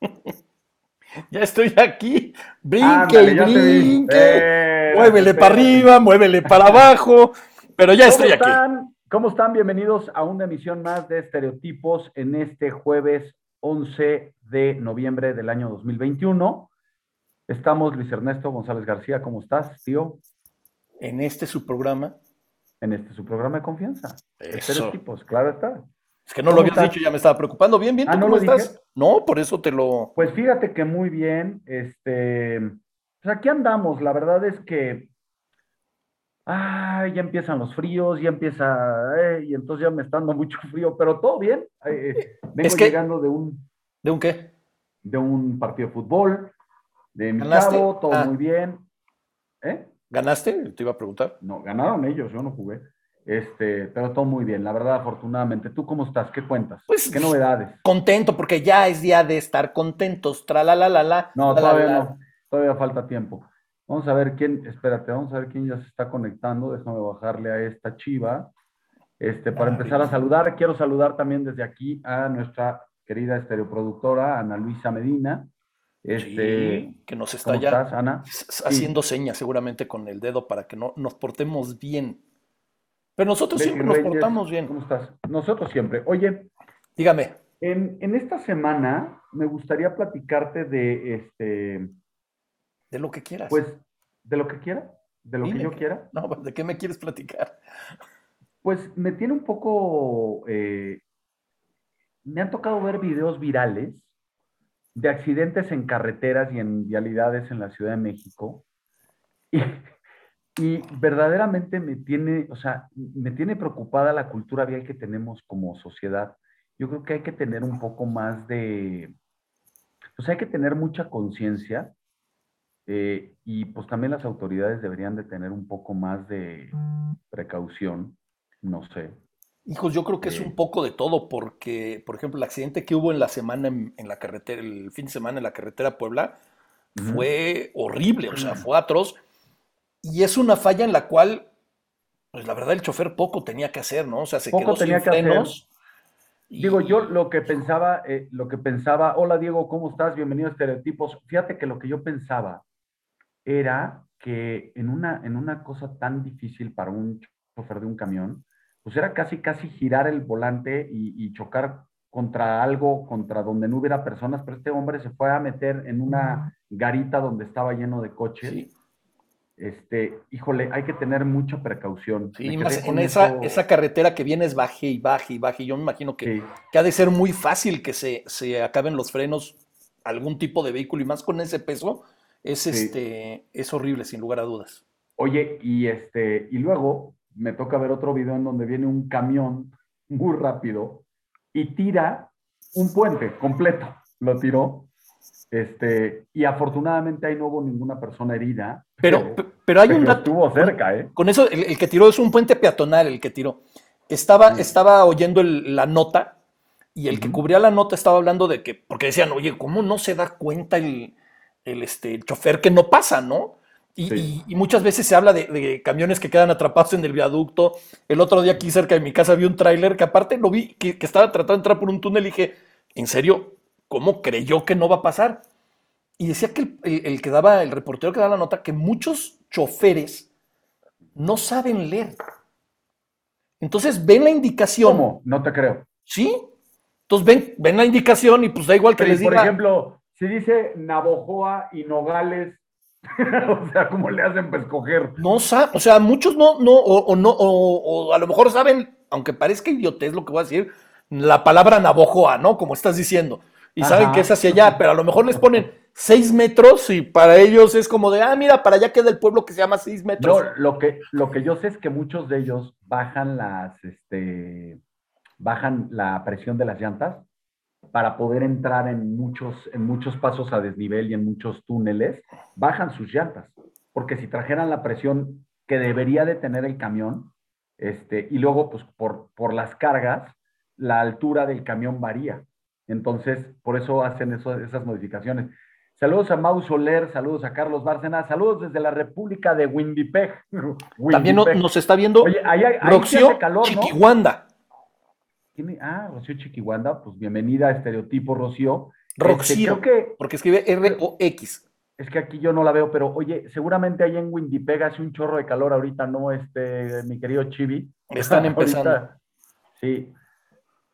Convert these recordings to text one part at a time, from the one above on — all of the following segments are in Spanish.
Ya estoy aquí. Brinque y brinque. Eh, muévele para arriba, muévele para abajo. Pero ya estoy aquí. Están? ¿Cómo están? Bienvenidos a una emisión más de Estereotipos en este jueves 11 de noviembre del año 2021. Estamos Luis Ernesto González García. ¿Cómo estás, tío? En este su programa. En este su programa de confianza. Eso. Estereotipos, claro está. Es que no lo ¿Cómo habías estás? dicho, ya me estaba preocupando. Bien, bien, ¿tú Ah, ¿no cómo estás? dije? No, por eso te lo. Pues fíjate que muy bien, este, pues aquí andamos, la verdad es que, ay, ya empiezan los fríos, ya empieza, eh, y entonces ya me está dando mucho frío, pero todo bien, eh, eh, vengo Es que- llegando de un, ¿De un qué? de un partido de fútbol, de mi ¿Ganaste? chavo, todo Ah. muy bien, ¿eh? ¿Ganaste? Te iba a preguntar. No, ganaron ellos, yo no jugué, este, pero todo muy bien, la verdad, afortunadamente. ¿Tú cómo estás? ¿Qué cuentas? Pues- ¿Qué novedades? Contento, porque ya es día de estar contentos. Tra la la la la. No, todavía la. no. Todavía falta tiempo. Vamos a ver quién, espérate, vamos a ver quién ya se está conectando. Déjame bajarle a esta chiva. Este, para empezar a saludar, quiero saludar también desde aquí a nuestra querida estereoproductora, Ana Luisa Medina. Este, Sí, que nos está ¿cómo ya estás, Ana? haciendo señas seguramente con el dedo para que no nos portemos bien. Pero nosotros siempre nos portamos bien. ¿Cómo estás? Nosotros siempre. Oye, Dígame. en, en esta semana me gustaría platicarte de, este, De lo que quieras. pues, de lo que quiera, de lo que yo que- quiera. No, ¿de qué me quieres platicar? Pues me tiene un poco, eh, me han tocado ver videos virales de accidentes en carreteras y en vialidades en la Ciudad de México. Y, y verdaderamente me tiene, o sea, me tiene preocupada la cultura vial que tenemos como sociedad. Yo creo que hay que tener un poco más de, pues hay que tener mucha conciencia eh, y pues también las autoridades deberían de tener un poco más de precaución, no sé. Hijos, yo creo que es Sí. un poco de todo, porque, por ejemplo, el accidente que hubo en la semana en, en la carretera, el fin de semana en la carretera Puebla, fue horrible, o sea, fue atroz. Y es una falla en la cual, pues la verdad, el chofer poco tenía que hacer, ¿no? O sea, se Poco quedó sin tenía que hacer. frenos. y- Digo, yo lo que pensaba, eh, lo que pensaba, hola Diego, ¿cómo estás? Bienvenido a Estereotipos. Fíjate que lo que yo pensaba era que en una, en una cosa tan difícil para un chofer de un camión, pues era casi, casi girar el volante y, y chocar contra algo, contra donde no hubiera personas, pero este hombre se fue a meter en una garita donde estaba lleno de coches. Sí, Este, híjole, hay que tener mucha precaución. sí, más en esa, eso. esa carretera que vienes baje y baje y baje. Yo me imagino que, Sí. que ha de ser muy fácil que se, se acaben los frenos algún tipo de vehículo y más con ese peso. Es, Sí. este, es horrible, sin lugar a dudas. Oye, y este, y luego me toca ver otro video en donde viene un camión muy rápido y tira un puente completo. Lo tiró. Este, y afortunadamente ahí no hubo ninguna persona herida. Pero, pe- pero hay un estuvo cerca, ¿eh? Con eso, el, el que tiró es un puente peatonal, el que tiró. Estaba, Sí. estaba oyendo el- la nota y el que cubría la nota estaba hablando de que, porque decían, oye, ¿cómo no se da cuenta el, el, este, el chofer que no pasa, no? Y, Sí. y- y muchas veces se habla de, de camiones que quedan atrapados en el viaducto. El otro día aquí cerca de mi casa vi un tráiler que aparte lo vi, que, que estaba tratando de entrar por un túnel y dije, ¿en serio? ¿Cómo creyó que no va a pasar? Y decía que el, el- el que daba, el reportero que daba la nota, que muchos choferes no saben leer. Entonces ven la indicación. ¿Cómo? No te creo. ¿Sí? Entonces ven, ven la indicación y pues da igual que Pero, les por diga. ejemplo, si dice Navojoa y Nogales, o sea, ¿cómo le hacen para escoger? No saben, o sea, muchos no, no, o, o no, o, o a lo mejor saben, aunque parezca idiotez lo que voy a decir, la palabra Navojoa, ¿no? Como estás diciendo. Y saben que es hacia allá, pero a lo mejor les ponen seis metros y para ellos es como de, ah, mira, para allá queda el pueblo que se llama seis metros. No, lo que, lo que yo sé es que muchos de ellos bajan las, este, bajan la presión de las llantas para poder entrar en muchos, en muchos pasos a desnivel y en muchos túneles, bajan sus llantas. Porque si trajeran la presión que debería de tener el camión, este, y luego, pues, por, por las cargas, la altura del camión varía. Entonces, por eso hacen eso- esas modificaciones. Saludos a Mau Soler, saludos a Carlos Bárcena, saludos desde la República de Winnipeg. También no- nos está viendo Oye, ahí, ahí Roxio calor. ¿Quién- Ah, Rocío Chiquihuanda, pues bienvenida a Estereotipo, Rocío. Roxiro, Este, que- porque escribe R-O-X. Es que aquí yo no la veo, pero oye, seguramente ahí en Winnipeg hace un chorro de calor ahorita, ¿no? Este, mi querido Chibi. Están empezando. Ahorita, sí.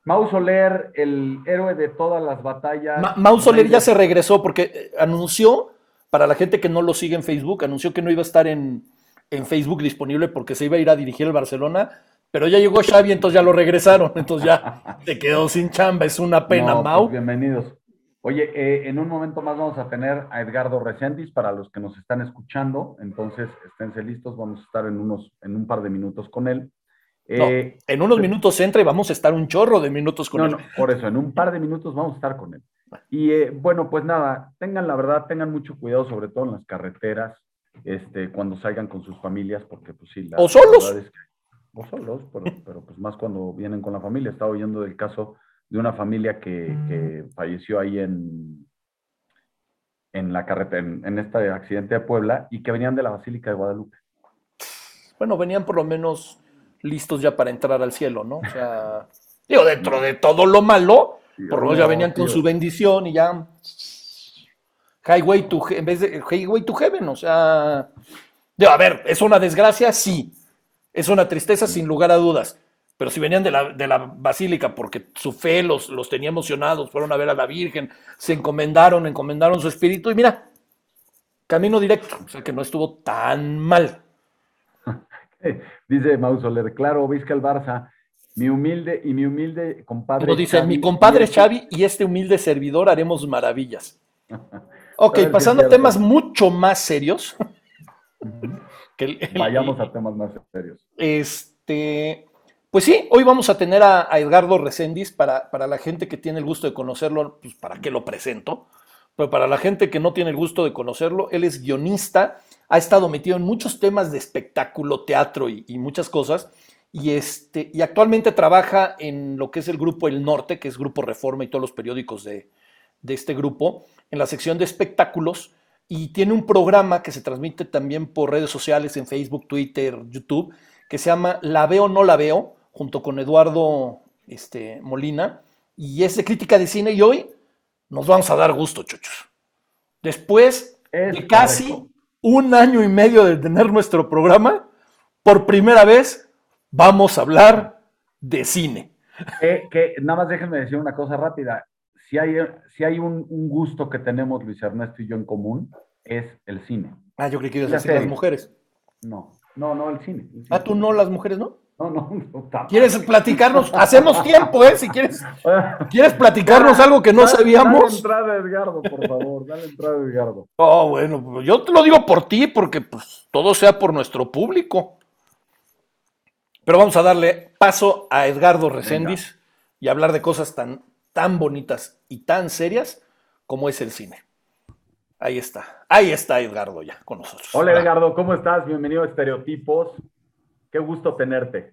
Mau Soler, el héroe de todas las batallas. Ma- Mau Soler ya se regresó porque eh, anunció, para la gente que no lo sigue en Facebook, anunció que no iba a estar en, en Facebook disponible porque se iba a ir a dirigir el Barcelona, pero ya llegó Xavi, entonces ya lo regresaron, entonces ya se quedó sin chamba, es una pena, No, pues, Mau. bienvenidos. Oye, eh, en un momento más vamos a tener a Edgardo Recendis para los que nos están escuchando, entonces esténse listos, vamos a estar en unos, en un par de minutos con él. No, Eh, en unos minutos entra y vamos a estar un chorro de minutos con no, él. no, por eso, en un par de minutos vamos a estar con él. Y eh, bueno, pues nada, tengan la verdad, tengan mucho cuidado, sobre todo en las carreteras, este, cuando salgan con sus familias, porque pues sí, la, O solos. es que- o solos, pero, pero pues más cuando vienen con la familia. Estaba oyendo del caso de una familia que, que falleció ahí en, en la carretera, en, en este accidente de Puebla, y que venían de la Basílica de Guadalupe. Bueno, venían por lo menos listos ya para entrar al cielo, ¿no? O sea, digo, dentro de todo lo malo, por lo menos ya venían con su bendición y ya. Highway to, en vez de Highway to Heaven, o sea. Digo, a ver, ¿es una desgracia? Sí. Es una tristeza, sin lugar a dudas. Pero si venían de la, de la basílica porque su fe los, los tenía emocionados, fueron a ver a la Virgen, se encomendaron, encomendaron su espíritu y mira, camino directo, o sea que no estuvo tan mal. Dice Mau Soler, claro, Vizca el Barça, mi humilde y mi humilde compadre. Luego dice, Xavi, mi compadre este- Xavi y este humilde servidor haremos maravillas. Ok, que pasando a temas mucho más serios. Ujú. que el- el- Vayamos a temas más serios. Este, pues sí, hoy vamos a tener a, a Edgardo Recendis para, para la gente que tiene el gusto de conocerlo, pues para qué lo presento. Pero para la gente que no tiene el gusto de conocerlo, él es guionista, ha estado metido en muchos temas de espectáculo, teatro y, y muchas cosas. Y, este, y actualmente trabaja en lo que es el grupo El Norte, que es Grupo Reforma y todos los periódicos de, de este grupo, en la sección de espectáculos. Y tiene un programa que se transmite también por redes sociales, en Facebook, Twitter, YouTube, que se llama La Veo No La Veo, junto con Eduardo este, Molina. Y es de crítica de cine. Y hoy nos vamos a dar gusto, chochos. Después Es de casi correcto. Un año y medio de tener nuestro programa, por primera vez vamos a hablar de cine. Que, que nada más déjenme decir una cosa rápida. Si hay, si hay un, un gusto que tenemos Luis Ernesto y yo en común, es el cine. Ah, yo creí que ibas a decir las mujeres. No, no, no, el cine. el cine. Ah, tú no, las mujeres no. No, no, no. ¿Quieres platicarnos? Hacemos tiempo, ¿eh? Si quieres, ¿quieres platicarnos algo que no dale- Dale sabíamos. entrada, Edgardo, por favor. Dale entrada, Edgardo. Oh, bueno, pues yo te lo digo por ti, porque pues todo sea por nuestro público. Pero vamos a darle paso a Edgardo Recendis y hablar de cosas tan, tan bonitas y tan serias como es el cine. Ahí está, ahí está Edgardo ya con nosotros. Hola, Edgardo, ¿cómo estás? Bienvenido a Estereotipos. Qué gusto tenerte.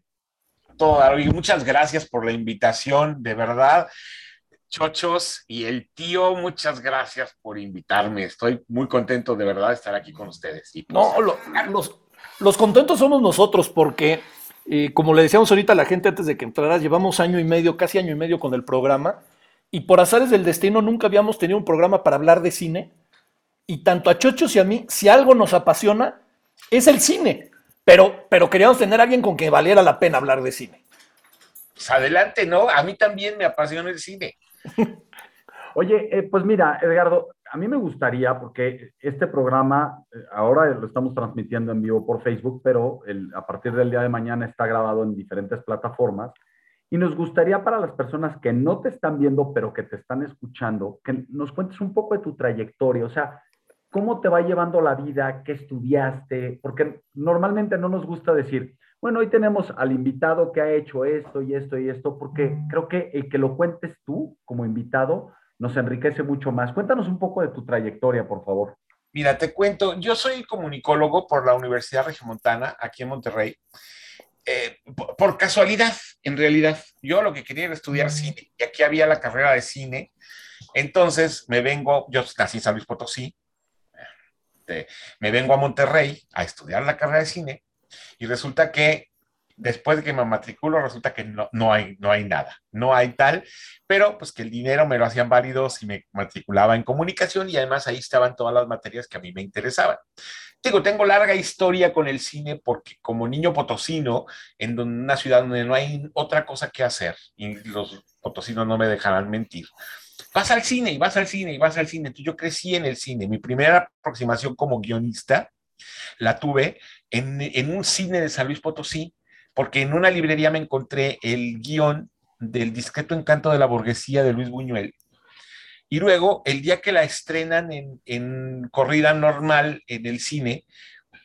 todo. Y muchas gracias por la invitación, de verdad. Chochos y el tío, muchas gracias por invitarme. Estoy muy contento de verdad de estar aquí con ustedes. Y pues, No, lo- los, los contentos somos nosotros porque, eh, como le decíamos ahorita a la gente antes de que entraras, llevamos año y medio, casi año y medio con el programa y por azares del destino nunca habíamos tenido un programa para hablar de cine y tanto a Chochos y a mí, si algo nos apasiona, es el cine. Pero, pero queríamos tener a alguien con que valiera la pena hablar de cine. pues adelante, ¿no? A mí también me apasiona el cine. Oye, eh, pues mira, Edgardo, a mí me gustaría, porque este programa eh, ahora lo estamos transmitiendo en vivo por Facebook, pero el- a partir del día de mañana está grabado en diferentes plataformas. Y nos gustaría para las personas que no te están viendo, pero que te están escuchando, que nos cuentes un poco de tu trayectoria, o sea, cómo te va llevando la vida, qué estudiaste, porque normalmente no nos gusta decir, bueno, hoy tenemos al invitado que ha hecho esto y esto y esto, porque creo que el que lo cuentes tú como invitado nos enriquece mucho más. Cuéntanos un poco de tu trayectoria, por favor. Mira, te cuento, yo soy comunicólogo por la Universidad Regiomontana, aquí en Monterrey. Eh, por, por casualidad, en realidad, yo lo que quería era estudiar cine, y aquí había la carrera de cine. Entonces me vengo, yo nací en San Luis Potosí, este, me vengo a Monterrey a estudiar la carrera de cine, y resulta que después de que me matriculo, resulta que no, no, hay, no hay nada, no hay tal, pero pues que el dinero me lo hacían válido si me matriculaba en comunicación y además ahí estaban todas las materias que a mí me interesaban. Digo, tengo larga historia con el cine porque como niño potosino, en una ciudad donde no hay otra cosa que hacer, y los potosinos no me dejarán mentir, vas al cine y vas al cine y vas al cine. Entonces yo crecí en el cine. Mi primera aproximación como guionista la tuve en, en un cine de San Luis Potosí, porque en una librería me encontré el guion del discreto encanto de la burguesía de Luis Buñuel. Y luego, el día que la estrenan en, en corrida normal en el cine,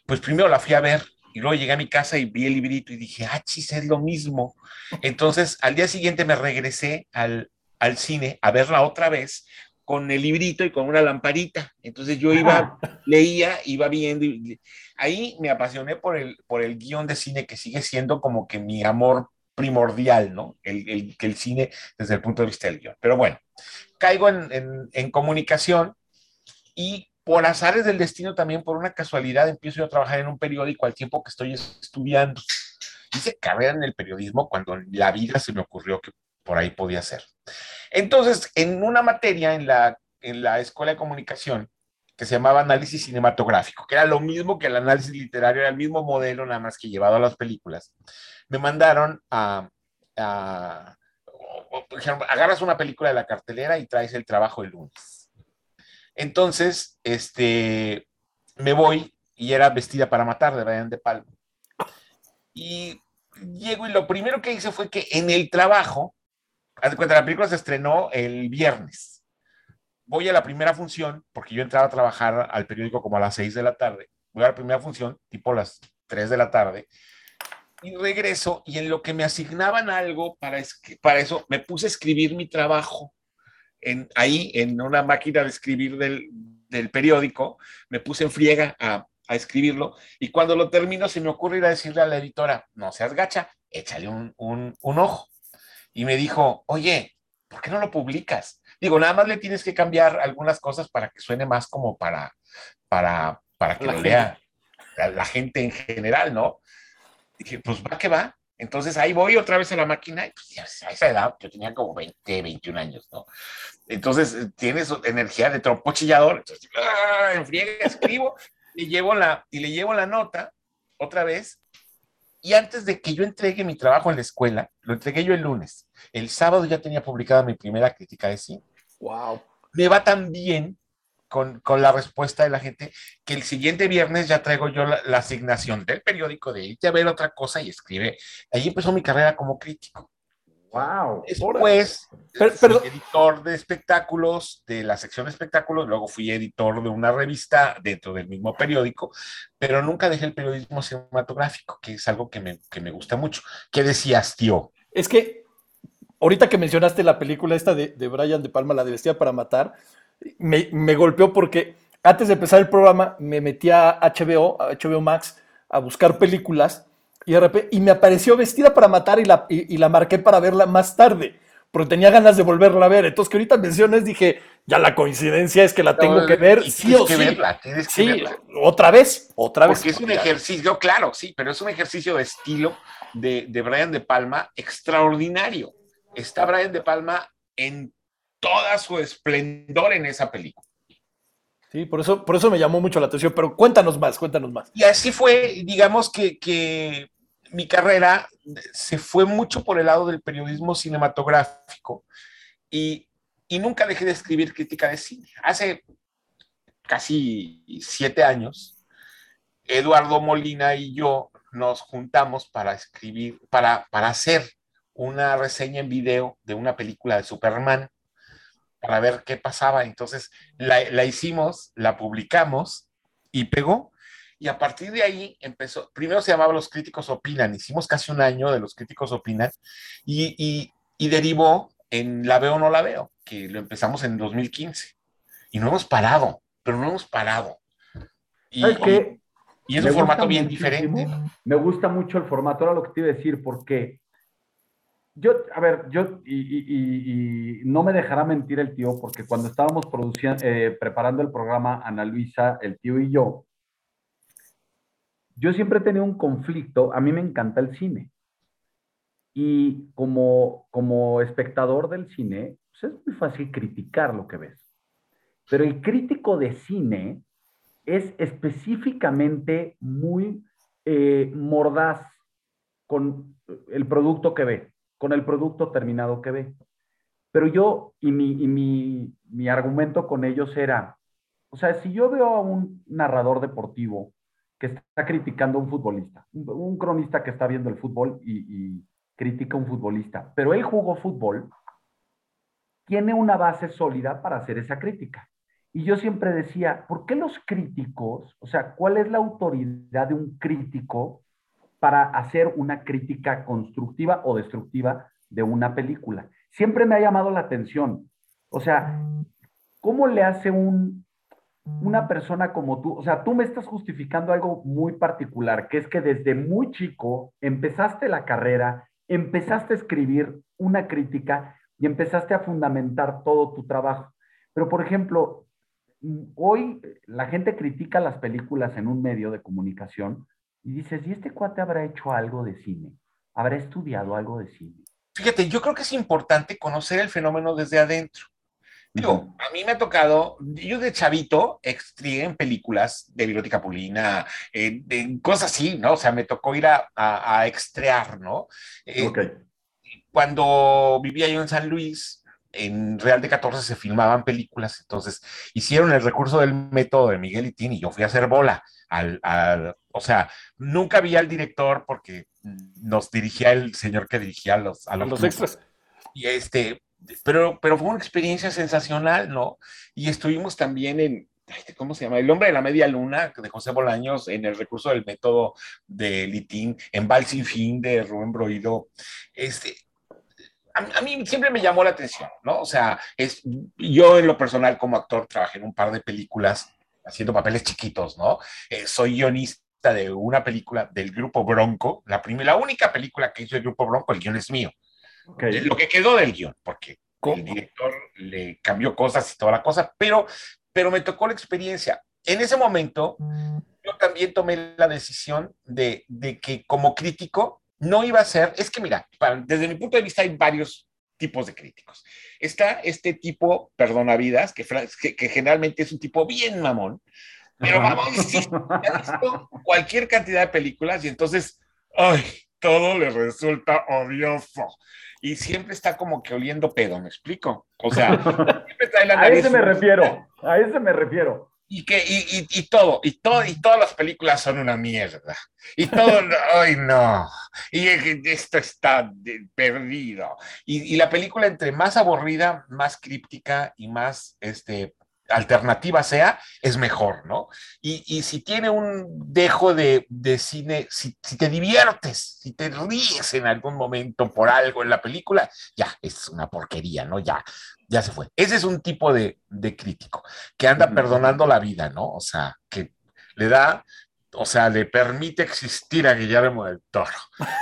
pues primero la fui a ver y luego llegué a mi casa y vi el librito y dije, ah, chis, es lo mismo. Entonces, al día siguiente me regresé al, al cine a verla otra vez con el librito y con una lamparita. Entonces yo iba, leía, iba viendo. Y, ahí me apasioné por el, por el guion de cine que sigue siendo como que mi amor primordial, ¿no? El, el, el cine desde el punto de vista del guion. Pero bueno, caigo en, en, en comunicación y por azares del destino también, por una casualidad, empiezo yo a trabajar en un periódico al tiempo que estoy estudiando. Hice carrera en el periodismo cuando en la vida se me ocurrió que por ahí podía ser. Entonces, en una materia en la, en la escuela de comunicación que se llamaba análisis cinematográfico, que era lo mismo que el análisis literario, era el mismo modelo, nada más que llevado a las películas, me mandaron a, agarras una película de la cartelera y traes el trabajo el lunes. Entonces, este, me voy y era Vestida para Matar de Brian De Palma. Y llego y lo primero que hice fue que en el trabajo, haz de cuenta, la película se estrenó el viernes. Voy a la primera función, porque yo entraba a trabajar al periódico como a las 6 de la tarde. Voy a la primera función, tipo las 3 de la tarde, y regreso, y en lo que me asignaban algo para, para eso, me puse a escribir mi trabajo. En, ahí, en una máquina de escribir del, del periódico, me puse en friega a, a, escribirlo, y cuando lo termino, se me ocurre ir a decirle a la editora, no seas gacha, échale un, un, un ojo y me dijo, oye, ¿por qué no lo publicas? Digo, nada más le tienes que cambiar algunas cosas para que suene más como para, para, para que la lo lea la, la, gente en general, ¿no? Dije, pues va que va. Entonces ahí voy otra vez a la máquina y pues, a esa edad yo tenía como 20, 21 años, ¿no? Entonces tienes energía de trompo chillador, entonces ¡ah! en friega escribo y, llevo la, y le llevo la nota otra vez y antes de que yo entregue mi trabajo en la escuela, lo entregué yo el lunes. El sábado ya tenía publicada mi primera crítica de cine. ¡Wow! Me va tan bien con, con, la respuesta de la gente que el siguiente viernes ya traigo yo la, la asignación del periódico de irte a ver otra cosa y escribe. Ahí empezó mi carrera como crítico. Wow. Después, pero, pero, fui editor de espectáculos de la sección de espectáculos, luego fui editor de una revista dentro del mismo periódico, pero nunca dejé el periodismo cinematográfico, que es algo que me, que me gusta mucho. ¿Qué decías, tío? Es que ahorita que mencionaste la película esta de, de Brian De Palma, La de Vestida para Matar, me, me golpeó porque antes de empezar el programa me metí a HBO, a HBO Max, a buscar películas y, de repente, y me apareció vestida para matar y la, y, y, la marqué para verla más tarde, porque tenía ganas de volverla a ver. Entonces, que ahorita menciones, dije, ya la coincidencia es que la tengo no, que ver, sí o que sí. Verla, tienes que sí, verla. otra vez, otra vez. Porque es un ejercicio, claro, sí, pero es un ejercicio de estilo de, de Brian De Palma extraordinario. Está Brian De Palma en toda su esplendor en esa película. Sí, por eso, por eso me llamó mucho la atención, pero cuéntanos más, cuéntanos más. Y así fue, digamos que, que mi carrera se fue mucho por el lado del periodismo cinematográfico y, nunca dejé de escribir crítica de cine. Hace casi siete años, Eduardo Molina y yo nos juntamos para escribir, para, para hacer una reseña en video de una película de Superman para ver qué pasaba. Entonces la, la hicimos, la publicamos y pegó. Y a partir de ahí empezó, primero se llamaba Los Críticos Opinan, hicimos casi un año de Los Críticos Opinan y, y, y derivó en La Veo o No La Veo, que lo empezamos en 2015. Y no hemos parado, pero no hemos parado. Y, es un formato bien diferente. Me gusta mucho el formato, era lo que te iba a decir, porque yo, a ver, yo, y, y, y, no me dejará mentir el tío, porque cuando estábamos produciendo, eh, preparando el programa, Ana Luisa, el tío y yo, yo siempre he tenido un conflicto, a mí me encanta el cine, Y como, como espectador del cine, pues es muy fácil criticar lo que ves. Pero el crítico de cine es específicamente muy eh, mordaz con el producto que ve, con el producto terminado que ve. Pero yo, y mi, y mi, mi argumento con ellos era, o sea, si yo veo a un narrador deportivo que está criticando a un futbolista, un, cronista que está viendo el fútbol y, critica a un futbolista, pero él jugó fútbol, tiene una base sólida para hacer esa crítica. Y yo siempre decía, ¿por qué los críticos, o sea, cuál es la autoridad de un crítico para hacer una crítica constructiva o destructiva de una película? Siempre me ha llamado la atención. O sea, ¿cómo le hace un, una persona como tú? O sea, tú me estás justificando algo muy particular, que es que desde muy chico empezaste la carrera, empezaste a escribir una crítica y empezaste a fundamentar todo tu trabajo. Pero, por ejemplo, hoy la gente critica las películas en un medio de comunicación y dices, ¿y este cuate habrá hecho algo de cine? ¿Habrá estudiado algo de cine? Fíjate, yo creo que es importante conocer el fenómeno desde adentro. Digo, a mí me ha tocado, yo de chavito extrié en películas de Biblioteca Pulina, eh, de cosas así, ¿no? O sea, me tocó ir a, a, extrear, ¿no? Eh, Cuando vivía yo en San Luis, en Real de 14 se filmaban películas, entonces hicieron el recurso del método de Miguel Itín y yo fui a hacer bola. Al, al, o sea, nunca vi al director porque nos dirigía el señor que dirigía a los, a los, extras. Y este, pero, pero fue una experiencia sensacional, ¿no? Y estuvimos también en, ¿cómo se llama? El hombre de la media luna de José Bolaños en el recurso del método de Litín, en Val sin fin de Rubén Broido. Este, a, mí siempre me llamó la atención, ¿no? O sea, es, yo en lo personal como actor trabajé en un par de películas haciendo papeles chiquitos, ¿no? Eh, soy guionista de una película del grupo Bronco, la, primera, la única película que hizo el grupo Bronco, el guion es mío. Okay. Lo que quedó del guion, porque el director le cambió cosas y toda la cosa, pero, pero me tocó la experiencia. En ese momento, yo también tomé la decisión de, de que como crítico no iba a ser, es que mira, desde mi punto de vista hay varios tipos de críticos. Está este tipo, perdonavidas, que, que, que generalmente es un tipo bien mamón, pero vamos, visto cualquier cantidad de películas y entonces, ay, todo le resulta odioso. Y siempre está como que oliendo pedo, ¿me explico? O sea, siempre trae la nariz. A ese me refiero, a ese me refiero y que y, y, todo y todo y todas las películas son una mierda y todo ay no y esto está perdido y, y, la película entre más aburrida más críptica y más este alternativa sea es mejor no y, y si tiene un dejo de, de cine si, si, te diviertes si te ríes en algún momento por algo en la película ya es una porquería no ya ya se fue. Ese es un tipo de, de crítico que anda perdonando la vida, ¿no? O sea, que le da, o sea, le permite existir a Guillermo del Toro.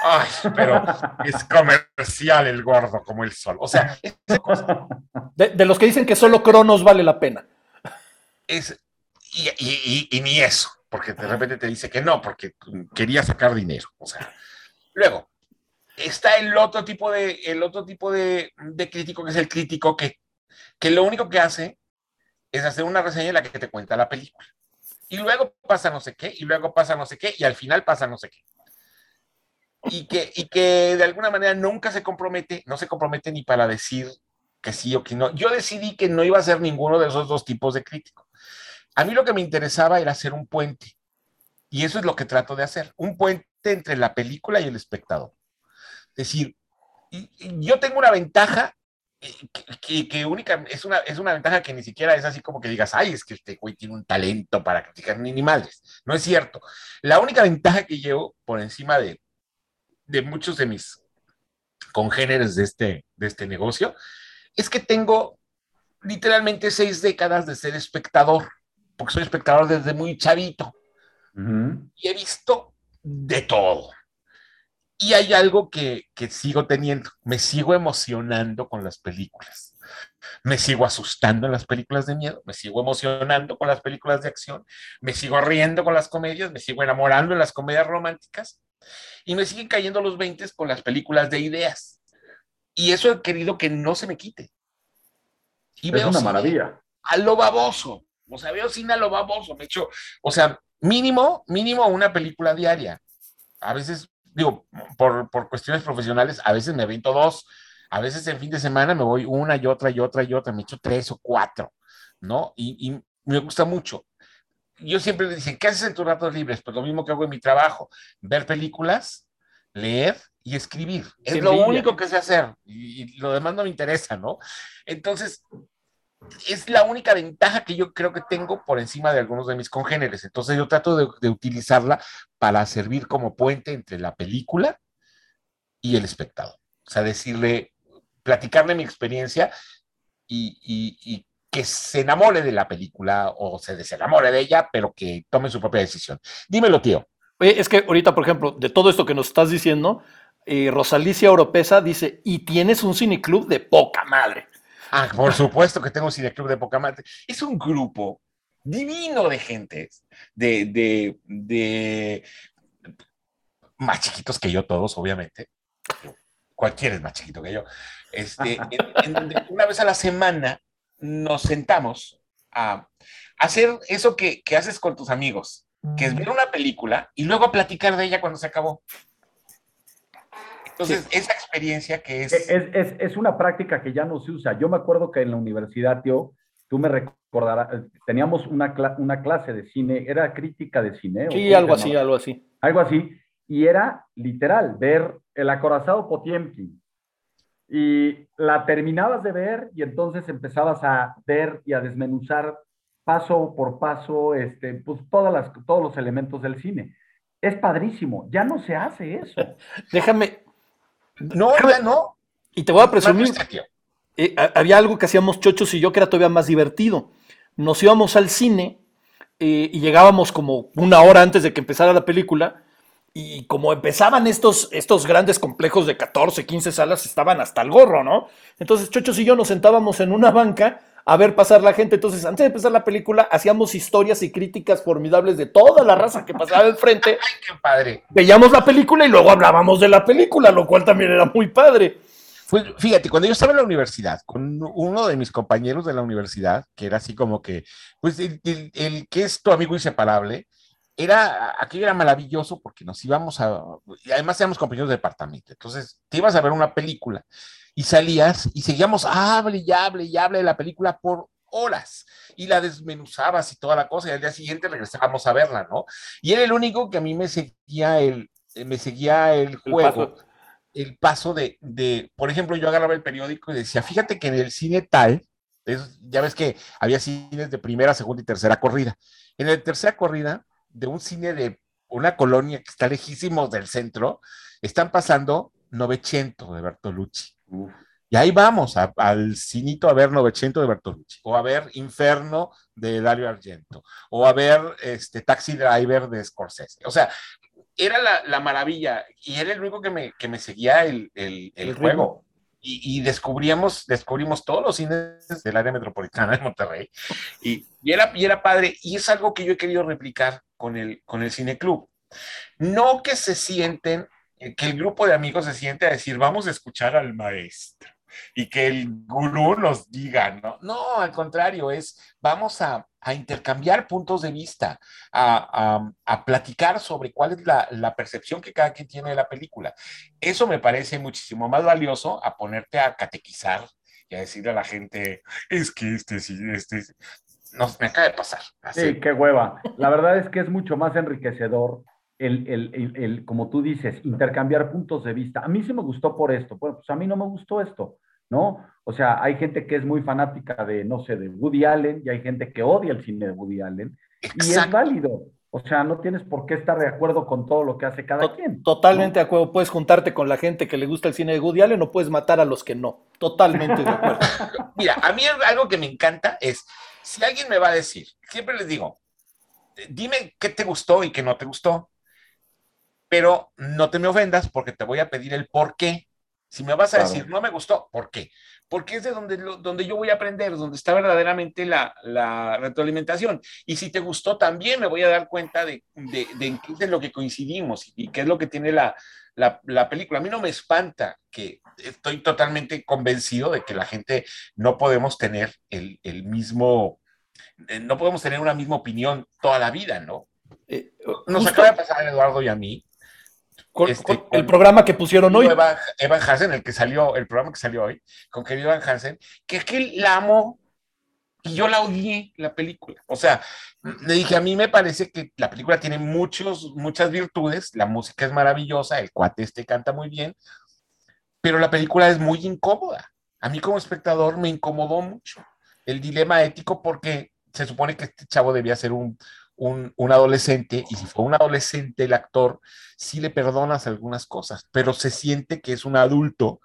Ay, pero es comercial el gordo como el sol. O sea, cosa. De, de, los que dicen que solo Cronos vale la pena. Es, y, y, y, y, ni eso, porque de repente te dice que no, porque quería sacar dinero. O sea, luego, está el otro tipo de, el otro tipo de, de crítico, que es el crítico que, que lo único que hace es hacer una reseña en la que te cuenta la película. Y luego pasa no sé qué, y luego pasa no sé qué, y al final pasa no sé qué. Y que, y que de alguna manera nunca se compromete, no se compromete ni para decir que sí o que no. Yo decidí que no iba a ser ninguno de esos dos tipos de crítico. A mí lo que me interesaba era hacer un puente. Y eso es lo que trato de hacer, un puente entre la película y el espectador. Es decir, yo tengo una ventaja eh, que, única, es una, es una ventaja que ni siquiera es así como que digas, ay, es que este güey tiene un talento para criticar ni, ni. No es cierto. La única ventaja que llevo por encima de, de muchos de mis congéneres de este, de este negocio es que tengo literalmente seis décadas de ser espectador, porque soy espectador desde muy chavito. Uh -huh. Y he visto de todo. Y hay algo que, que, sigo teniendo, me sigo emocionando con las películas. Me sigo asustando en las películas de miedo, me sigo emocionando con las películas de acción, me sigo riendo con las comedias, me sigo enamorando en las comedias románticas Y me siguen cayendo los 20 con las películas de ideas. Y eso he querido que no se me quite. Y es una maravilla. A lo baboso. O sea, veo lo baboso. Me echo, o sea, mínimo, mínimo una película diaria. A veces, digo, por, por cuestiones profesionales, a veces me avento dos. A veces en fin de semana me voy una y otra y otra y otra. Me echo tres o cuatro, ¿no? Y, y me gusta mucho. Yo siempre le dicen, ¿qué haces en tus ratos libres? Pues lo mismo que hago en mi trabajo, ver películas, leer y escribir. Es lo único que sé hacer y, lo demás no me interesa, ¿no? Entonces, es la única ventaja que yo creo que tengo por encima de algunos de mis congéneres. Entonces yo trato de, utilizarla para servir como puente entre la película y el espectador. O sea, decirle, platicarle mi experiencia y, que se enamore de la película o se desenamore de ella, pero que tome su propia decisión. Dímelo, tío. Oye, es que ahorita, por ejemplo, de todo esto que nos estás diciendo, eh, Rosalicia Oropesa dice, y tienes un cineclub de poca madre. Ah, por supuesto que tengo un cineclub de poca madre. Es un grupo divino de gente, de, de, de más chiquitos que yo todos, obviamente. Cualquiera es más chiquito que yo. Este, en, donde una vez a la semana nos sentamos a hacer eso que, que haces con tus amigos, que es ver una película y luego a platicar de ella cuando se acabó. Entonces, esa experiencia que es... es... una práctica que ya no se usa. Yo me acuerdo que en la universidad, tío, tú me recordarás, teníamos una, una clase de cine, era crítica de cine. Sí, algo así, algo así. Algo así. Y era literal, ver el acorazado Potiemkin. Y la terminabas de ver y entonces empezabas a ver y a desmenuzar paso por paso este, pues, todas las, todos los elementos del cine. Es padrísimo, ya no se hace eso. Déjame, no, no. Y te voy a presumir. Eh, había algo que hacíamos Chochos y yo que era todavía más divertido. Nos íbamos al cine eh, y llegábamos como una hora antes de que empezara la película. Y como empezaban estos, estos grandes complejos de 14, 15 salas, estaban hasta el gorro, ¿no? Entonces Chochos y yo nos sentábamos en una banca a ver pasar la gente. Entonces, antes de empezar la película, hacíamos historias y críticas formidables de toda la raza que pasaba enfrente. ¡Ay, qué padre! Veíamos la película y luego hablábamos de la película, lo cual también era muy padre. Pues fíjate, cuando yo estaba en la universidad, con uno de mis compañeros de la universidad, que era así como que, pues el, que es tu amigo inseparable, era, aquello era maravilloso porque nos íbamos a, y además éramos compañeros de departamento, entonces te ibas a ver una película y salías y seguíamos, hable y hable y hable de la película por horas y la desmenuzabas y toda la cosa y al día siguiente regresábamos a verla, ¿no? Y era el único que a mí me seguía el, eh, me seguía el juego, el paso, de, de, por ejemplo, yo agarraba el periódico y decía, fíjate que en el cine tal, ya ves que había cines de primera, segunda y tercera corrida. En la tercera corrida, de un cine de una colonia que está lejísimo del centro, están pasando 900 de Bertolucci. Y ahí vamos al cinito a ver 900 de Bertolucci, o a ver Inferno de Dario Argento, o a ver este, Taxi Driver de Scorsese. O sea, era la, maravilla y era el único que me, que me seguía el, juego. Y, descubríamos, descubrimos todos los cines del área metropolitana de Monterrey. Y, era, y era padre. Y es algo que yo he querido replicar con el, con el Cine Club. No que se sienten que el grupo de amigos se siente a decir, vamos a escuchar al maestro y que el gurú nos diga, ¿no? No, al contrario, es, vamos a, intercambiar puntos de vista, a, platicar sobre cuál es la, percepción que cada quien tiene de la película. Eso me parece muchísimo más valioso a ponerte a catequizar y a decirle a la gente, es que este sí, este, no, me acaba de pasar. Sí, qué hueva. La verdad es que es mucho más enriquecedor el, el, el, como tú dices, intercambiar puntos de vista. A mí sí me gustó por esto, bueno, pues a mí no me gustó esto, ¿no? O sea, hay gente que es muy fanática de, no sé, de Woody Allen y hay gente que odia el cine de Woody Allen y es válido. O sea, no tienes por qué estar de acuerdo con todo lo que hace cada quien. Totalmente de acuerdo. Puedes juntarte con la gente que le gusta el cine de Woody Allen o puedes matar a los que no. Totalmente de acuerdo. Mira, a mí algo que me encanta es, si alguien me va a decir, siempre les digo, dime qué te gustó y qué no te gustó pero no te me ofendas porque te voy a pedir el por qué. Si me vas a decir, no me gustó, ¿por qué? Porque es de donde, donde yo voy a aprender, donde está verdaderamente la, la retroalimentación. Y si te gustó, también me voy a dar cuenta de, de, de qué es lo que coincidimos y qué es lo que tiene la, la, la, película. A mí no me espanta que estoy totalmente convencido de que la gente no podemos tener el, el mismo, eh, no podemos tener una misma opinión toda la vida, ¿no? Eh, Nos justo, acaba de pasar a Eduardo y a mí. Con, este, con el programa que pusieron hoy. Evan, Evan, Hansen, el que salió, el programa que salió hoy, con querido Evan Hansen, que aquel la amo y yo la odié, la película. O sea, le dije, a mí me parece que la película tiene muchos, muchas virtudes, la música es maravillosa, el cuate este canta muy bien, pero la película es muy incómoda. A mí como espectador me incomodó mucho el dilema ético porque se supone que este chavo debía ser un, un, un, adolescente, y si fue un adolescente el actor, sí le perdonas algunas cosas, pero se siente que es un adulto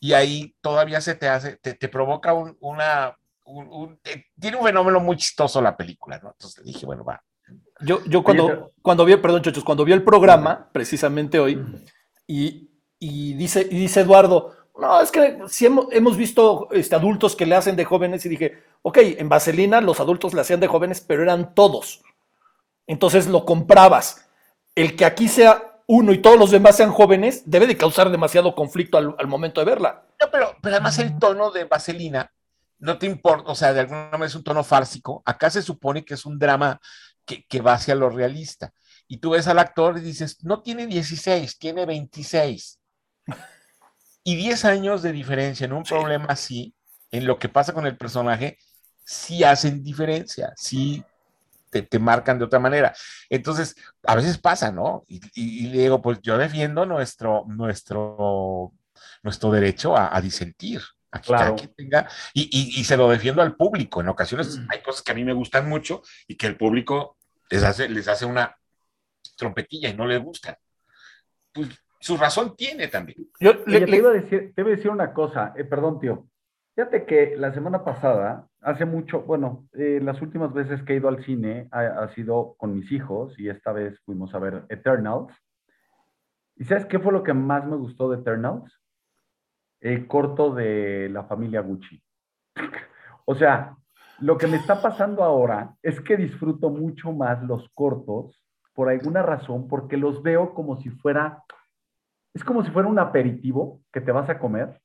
y ahí todavía se te hace, te, te provoca un, una, un, un, eh, tiene un fenómeno muy chistoso la película, ¿no? Entonces dije, bueno, va. Yo, yo cuando, cuando vi, perdón, chochos, cuando vi el programa, precisamente hoy, y, y, dice, y dice Eduardo, no, es que si hemos, hemos visto este, adultos que le hacen de jóvenes y dije, ok, en Vaselina los adultos le hacían de jóvenes, pero eran todos. Entonces lo comprabas. El que aquí sea uno y todos los demás sean jóvenes debe de causar demasiado conflicto al, al momento de verla. No, pero, pero además el tono de Vaselina no te importa, o sea, de alguna manera es un tono fársico. Acá se supone que es un drama que, que, va hacia lo realista. Y tú ves al actor y dices, no tiene 16, tiene 26. Y 10 años de diferencia en un sí. problema así, en lo que pasa con el personaje, sí hacen diferencia, sí te, te, marcan de otra manera. Entonces, a veces pasa, ¿no? Y, y, y le digo, pues yo defiendo nuestro, nuestro, nuestro derecho a, a disentir. A que claro. cada tenga, y, y, y, se lo defiendo al público. En ocasiones mm. hay cosas que a mí me gustan mucho y que el público les hace, les hace una trompetilla y no les gusta. Pues su razón tiene también. Yo le, le, iba a decir, te iba a decir una cosa, eh, perdón, tío. Fíjate que la semana pasada, hace mucho, bueno, eh, las últimas veces que he ido al cine ha, ha, sido con mis hijos y esta vez fuimos a ver Eternals. ¿Y sabes qué fue lo que más me gustó de Eternals? El corto de la familia Gucci. o sea, lo que me está pasando ahora es que disfruto mucho más los cortos por alguna razón, porque los veo como si fuera, es como si fuera un aperitivo que te vas a comer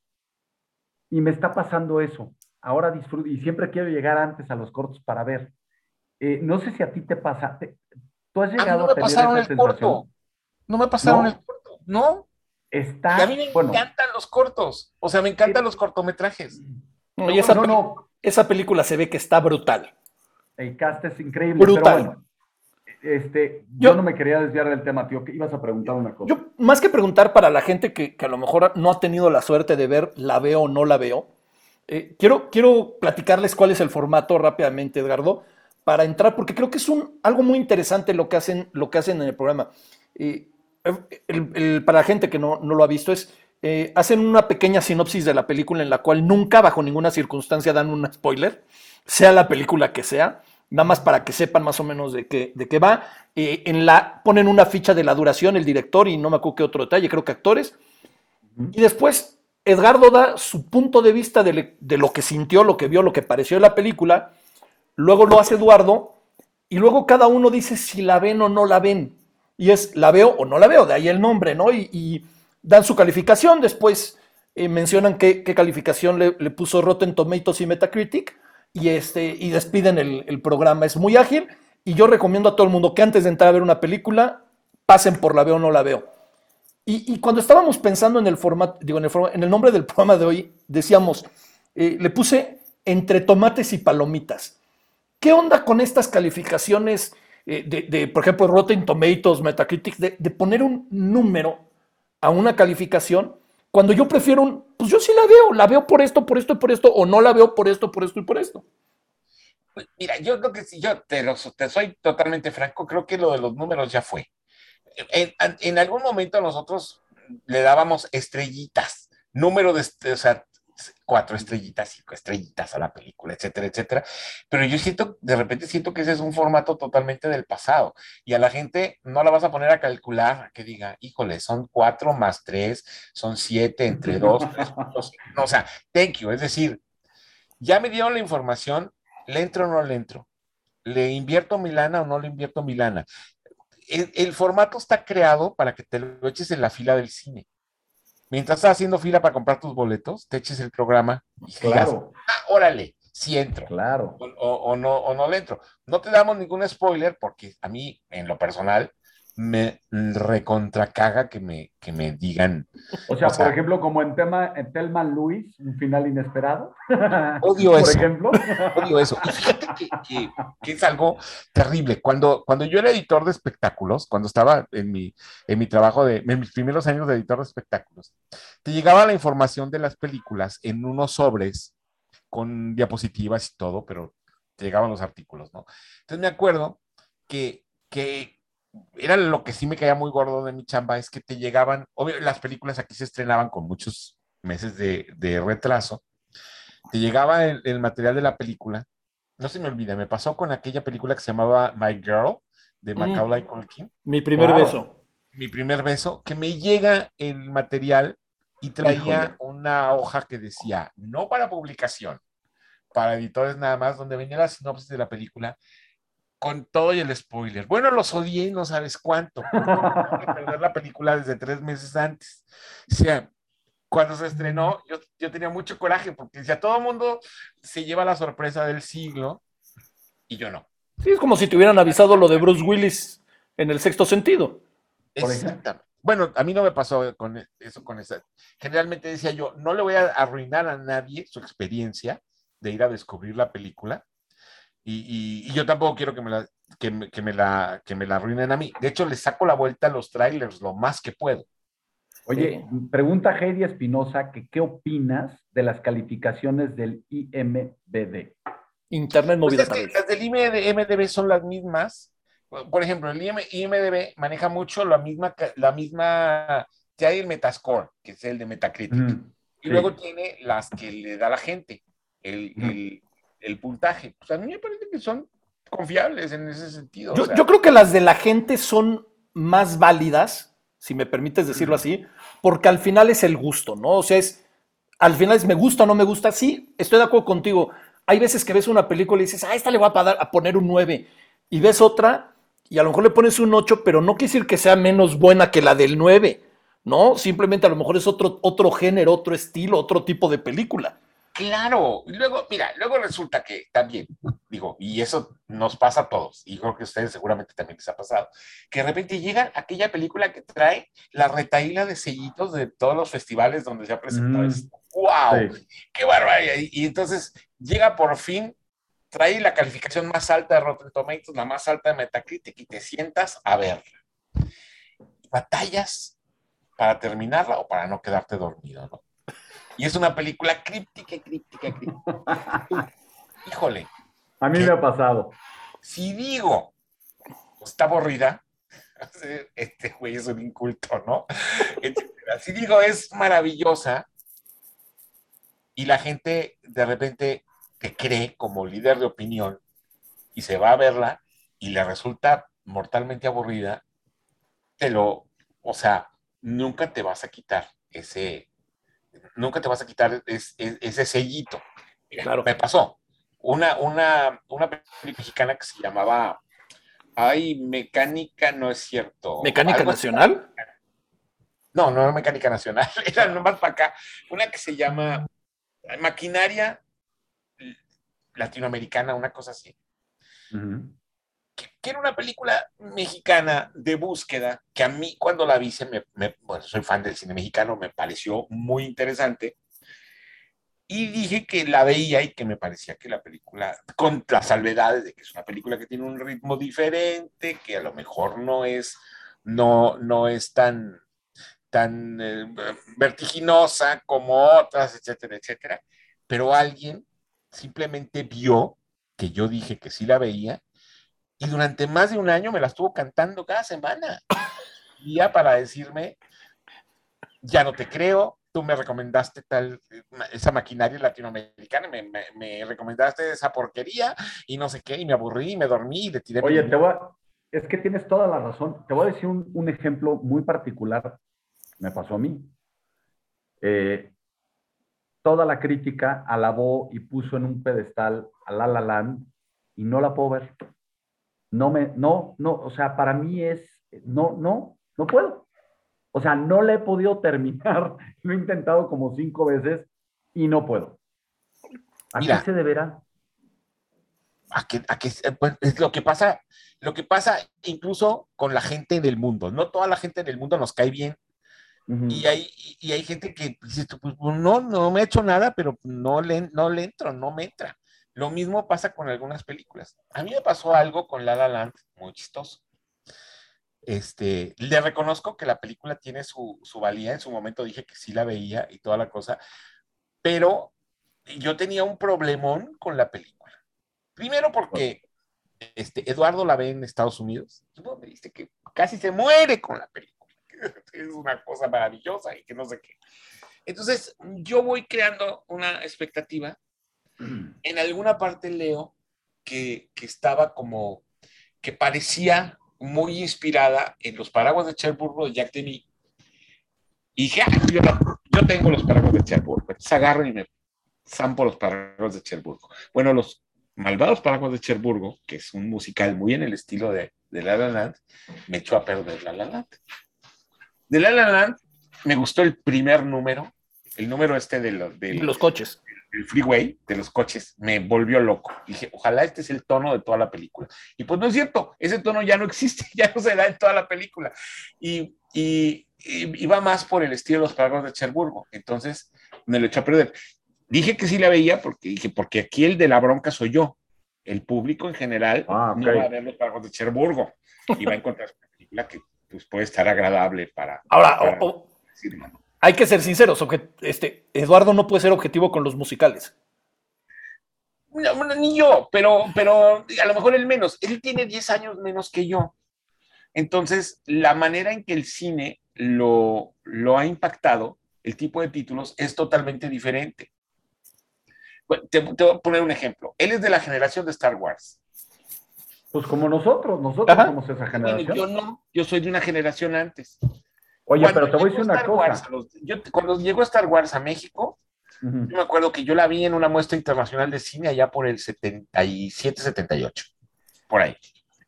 y me está pasando eso. Ahora disfruto y siempre quiero llegar antes a los cortos para ver. Eh, no sé si a ti te pasa. Te, ¿Tú has llegado a, no me a pasaron el corto. No me pasaron ¿No? el corto. No. Está. Y a mí me bueno, encantan los cortos. O sea, me encantan los cortometrajes. No, y esa, no, no, esa película se ve que está brutal. El cast es increíble. Brutal. Pero bueno, este, yo, yo, no me quería desviar del tema, tío, que ibas a preguntar una cosa. Yo, más que preguntar para la gente que, que, a lo mejor no ha tenido la suerte de ver la veo o no la veo, eh, quiero, quiero platicarles cuál es el formato rápidamente, Edgardo, para entrar, porque creo que es un, algo muy interesante lo que hacen, lo que hacen en el programa. Eh, el, el, para la gente que no, no lo ha visto, es eh, hacen una pequeña sinopsis de la película en la cual nunca, bajo ninguna circunstancia, dan un spoiler, sea la película que sea nada más para que sepan más o menos de qué, de qué va. Eh, en la, ponen una ficha de la duración, el director y no me acuerdo qué otro detalle, creo que actores. Uh -huh. Y después Edgardo da su punto de vista de, de, lo que sintió, lo que vio, lo que pareció de la película. Luego lo hace Eduardo y luego cada uno dice si la ven o no la ven. Y es la veo o no la veo, de ahí el nombre, ¿no? Y, y dan su calificación, después eh, mencionan qué, qué calificación le, le puso Rotten Tomatoes y Metacritic y, este, y despiden el, programa. Es muy ágil y yo recomiendo a todo el mundo que antes de entrar a ver una película, pasen por la veo o no la veo. Y, cuando estábamos pensando en el formato, digo, en el, nombre del programa de hoy, decíamos, eh, le puse entre tomates y palomitas. ¿Qué onda con estas calificaciones eh, de, de, por ejemplo, Rotten Tomatoes, Metacritic, de, de poner un número a una calificación? Cuando yo prefiero un, pues yo sí la veo, la veo por esto, por esto y por esto, o no la veo por esto, por esto y por esto. Pues mira, yo creo que si yo te, lo, te soy totalmente franco, creo que lo de los números ya fue. En, en algún momento nosotros le dábamos estrellitas, número de, o sea, cuatro estrellitas, cinco estrellitas a la película, etcétera, etcétera. Pero yo siento, de repente siento que ese es un formato totalmente del pasado y a la gente no la vas a poner a calcular que diga, híjole, son cuatro más tres, son siete entre dos, tres, no, o sea, thank you, es decir, ya me dieron la información, ¿le entro o no le entro? ¿Le invierto Milana o no le invierto Milana? El, el formato está creado para que te lo eches en la fila del cine mientras estás haciendo fila para comprar tus boletos, te eches el programa y claro. ah, órale, si entro. Claro. O, no, o no le entro. No te damos ningún spoiler porque a mí, en lo personal, me recontracaga que me, que me digan. O sea, por ejemplo, como en tema en Telman Luis, un final inesperado. Odio por eso. ejemplo. Odio eso. Y fíjate que, que, es algo terrible. Cuando, cuando yo era editor de espectáculos, cuando estaba en mi, en mi trabajo de, en mis primeros años de editor de espectáculos, te llegaba la información de las películas en unos sobres con diapositivas y todo, pero te llegaban los artículos, ¿no? Entonces me acuerdo que, que era lo que sí me caía muy gordo de mi chamba, es que te llegaban, obvio, las películas aquí se estrenaban con muchos meses de, retraso, te llegaba el, material de la película, no se me olvida, me pasó con aquella película que se llamaba My Girl, de mm. Macaulay Culkin. Mi primer beso. Mi primer beso, que me llega el material y traía una hoja que decía, no para publicación, para editores nada más, donde venía la sinopsis de la película con todo y el spoiler. Bueno, los odié no sabes cuánto. perder la película desde tres meses antes. O sea, cuando se estrenó, yo, yo tenía mucho coraje porque decía, todo el mundo se lleva la sorpresa del siglo y yo no. Sí, es como si te hubieran avisado lo de Bruce Willis en el sexto sentido. Exactamente. Bueno, a mí no me pasó con eso, con esa. Generalmente decía yo, no le voy a arruinar a nadie su experiencia de ir a descubrir la película y, yo tampoco quiero que me, la, que, me, la, que me la arruinen a mí. De hecho, le saco la vuelta a los trailers lo más que puedo. Oye, pregunta Heidi Espinosa que qué opinas de las calificaciones del IMBD. Internet pues Movida. las del IMDB son las mismas. Por ejemplo, el IMDB maneja mucho la misma, la misma, que hay el Metascore, que es el de Metacritic. y luego tiene las que le da la gente. El, el, el puntaje. Pues a mí me parece que son confiables en ese sentido. Yo, creo que las de la gente son más válidas, si me permites decirlo así, porque al final es el gusto, ¿no? O sea, es, al final es me gusta o no me gusta. Sí, estoy de acuerdo contigo. Hay veces que ves una película y dices, ah, esta le voy a, a poner un 9. Y ves otra y a lo mejor le pones un 8, pero no quiere decir que sea menos buena que la del 9, ¿no? Simplemente a lo mejor es otro, otro género, otro estilo, otro tipo de película. Claro, y luego, mira, luego resulta que también, digo, y eso nos pasa a todos, y creo que a ustedes seguramente también les ha pasado, que de repente llega aquella película que trae la retaíla de sellitos de todos los festivales donde se ha presentado. ¡Wow! Mm, ¡Qué barbaridad! Y, entonces llega por fin, trae la calificación más alta de Rotten Tomatoes, la más alta de Metacritic, y te sientas a verla. Batallas para terminarla o para no quedarte dormido, ¿no? Y es una película críptica, críptica, críptica. Híjole. A mí me ha pasado. Si digo, está aburrida, este güey es un inculto, ¿no? Si digo, es maravillosa, y la gente de repente te cree como líder de opinión y se va a verla y le resulta mortalmente aburrida, te lo, o sea, nunca te vas a quitar ese, nunca te vas a quitar ese sellito. claro. Me pasó. Una, una, una película mexicana que se llamaba Ay, Mecánica, no es cierto. ¿Mecánica Nacional? No, no, Mecánica Nacional, era nomás para acá. Una que se llama Maquinaria Latinoamericana, una cosa así que, era una película mexicana de búsqueda que a mí cuando la vi, se me, bueno, soy fan del cine mexicano, me pareció muy interesante. Y dije que la veía y que me parecía que la película, con las salvedades de que es una película que tiene un ritmo diferente, que a lo mejor no es, no, no es tan, tan eh, vertiginosa como otras, etcétera, etcétera. Pero alguien simplemente vio que yo dije que sí la veía y durante más de un año me la estuvo cantando cada semana. ya para decirme, ya no te creo, tú me recomendaste tal, esa maquinaria latinoamericana, me, me, me, recomendaste esa porquería y no sé qué, y me aburrí, y me dormí y le tiré. Oye, te voy a, es que tienes toda la razón. Te voy a decir un, un ejemplo muy particular. Me pasó a mí. Eh, toda la crítica alabó y puso en un pedestal a La La Land y no la puedo ver. No me, no, no, o sea, para mí es, no, no, no puedo. O sea, no la he podido terminar. Lo he intentado como cinco veces y no puedo. ¿A Mira, qué se deberá? A que, a que, pues, es lo que pasa, lo que pasa incluso con la gente del mundo. No toda la gente del mundo nos cae bien. Uh -huh. y, hay, y hay gente que dice, pues, no, no me ha hecho nada, pero no le, no le entro, no me entra. Lo mismo pasa con algunas películas. A mí me pasó algo con La La Land muy chistoso. Este, le reconozco que la película tiene su, su, valía. En su momento dije que sí la veía y toda la cosa, pero yo tenía un problemón con la película. Primero porque este, Eduardo la ve en Estados Unidos. ¿no? Me dice que casi se muere con la película. Es una cosa maravillosa y que no sé qué. Entonces, yo voy creando una expectativa. En alguna parte leo que, que estaba como, que parecía muy inspirada en los paraguas de Cherburgo de Jack Demy. Y dije, ah, yo, yo, tengo los paraguas de Cherburgo. Entonces agarro y me zampo los paraguas de Cherburgo. Bueno, los malvados paraguas de Cherburgo, que es un musical muy en el estilo de, de La La Land, me echó a perder La La Land. De La La Land me gustó el primer número, el número este de, lo, de los coches el freeway de los coches me volvió loco. Dije, ojalá este es el tono de toda la película. Y pues no es cierto, ese tono ya no existe, ya no se da en toda la película. Y, y, y va más por el estilo de los paraguas de Cherburgo. Entonces me lo echó a perder. Dije que sí la veía porque dije, porque aquí el de la bronca soy yo. El público en general ah, okay. no va a ver los paraguas de Cherburgo y va a encontrar una película que pues, puede estar agradable para. Ahora, para o, o, decir, hay que ser sinceros, este, Eduardo no puede ser objetivo con los musicales. No, ni yo, pero, pero a lo mejor él menos. Él tiene 10 años menos que yo. Entonces, la manera en que el cine lo, lo ha impactado, el tipo de títulos, es totalmente diferente. Te, te, voy a poner un ejemplo. Él es de la generación de Star Wars. Pues como nosotros, nosotros Ajá. somos esa generación. Bueno, yo no, yo soy de una generación antes. Oye, cuando pero te voy a decir una Star cosa. Los, yo, cuando llegó Star Wars a México, uh -huh. yo me acuerdo que yo la vi en una muestra internacional de cine allá por el 77, 78, por ahí.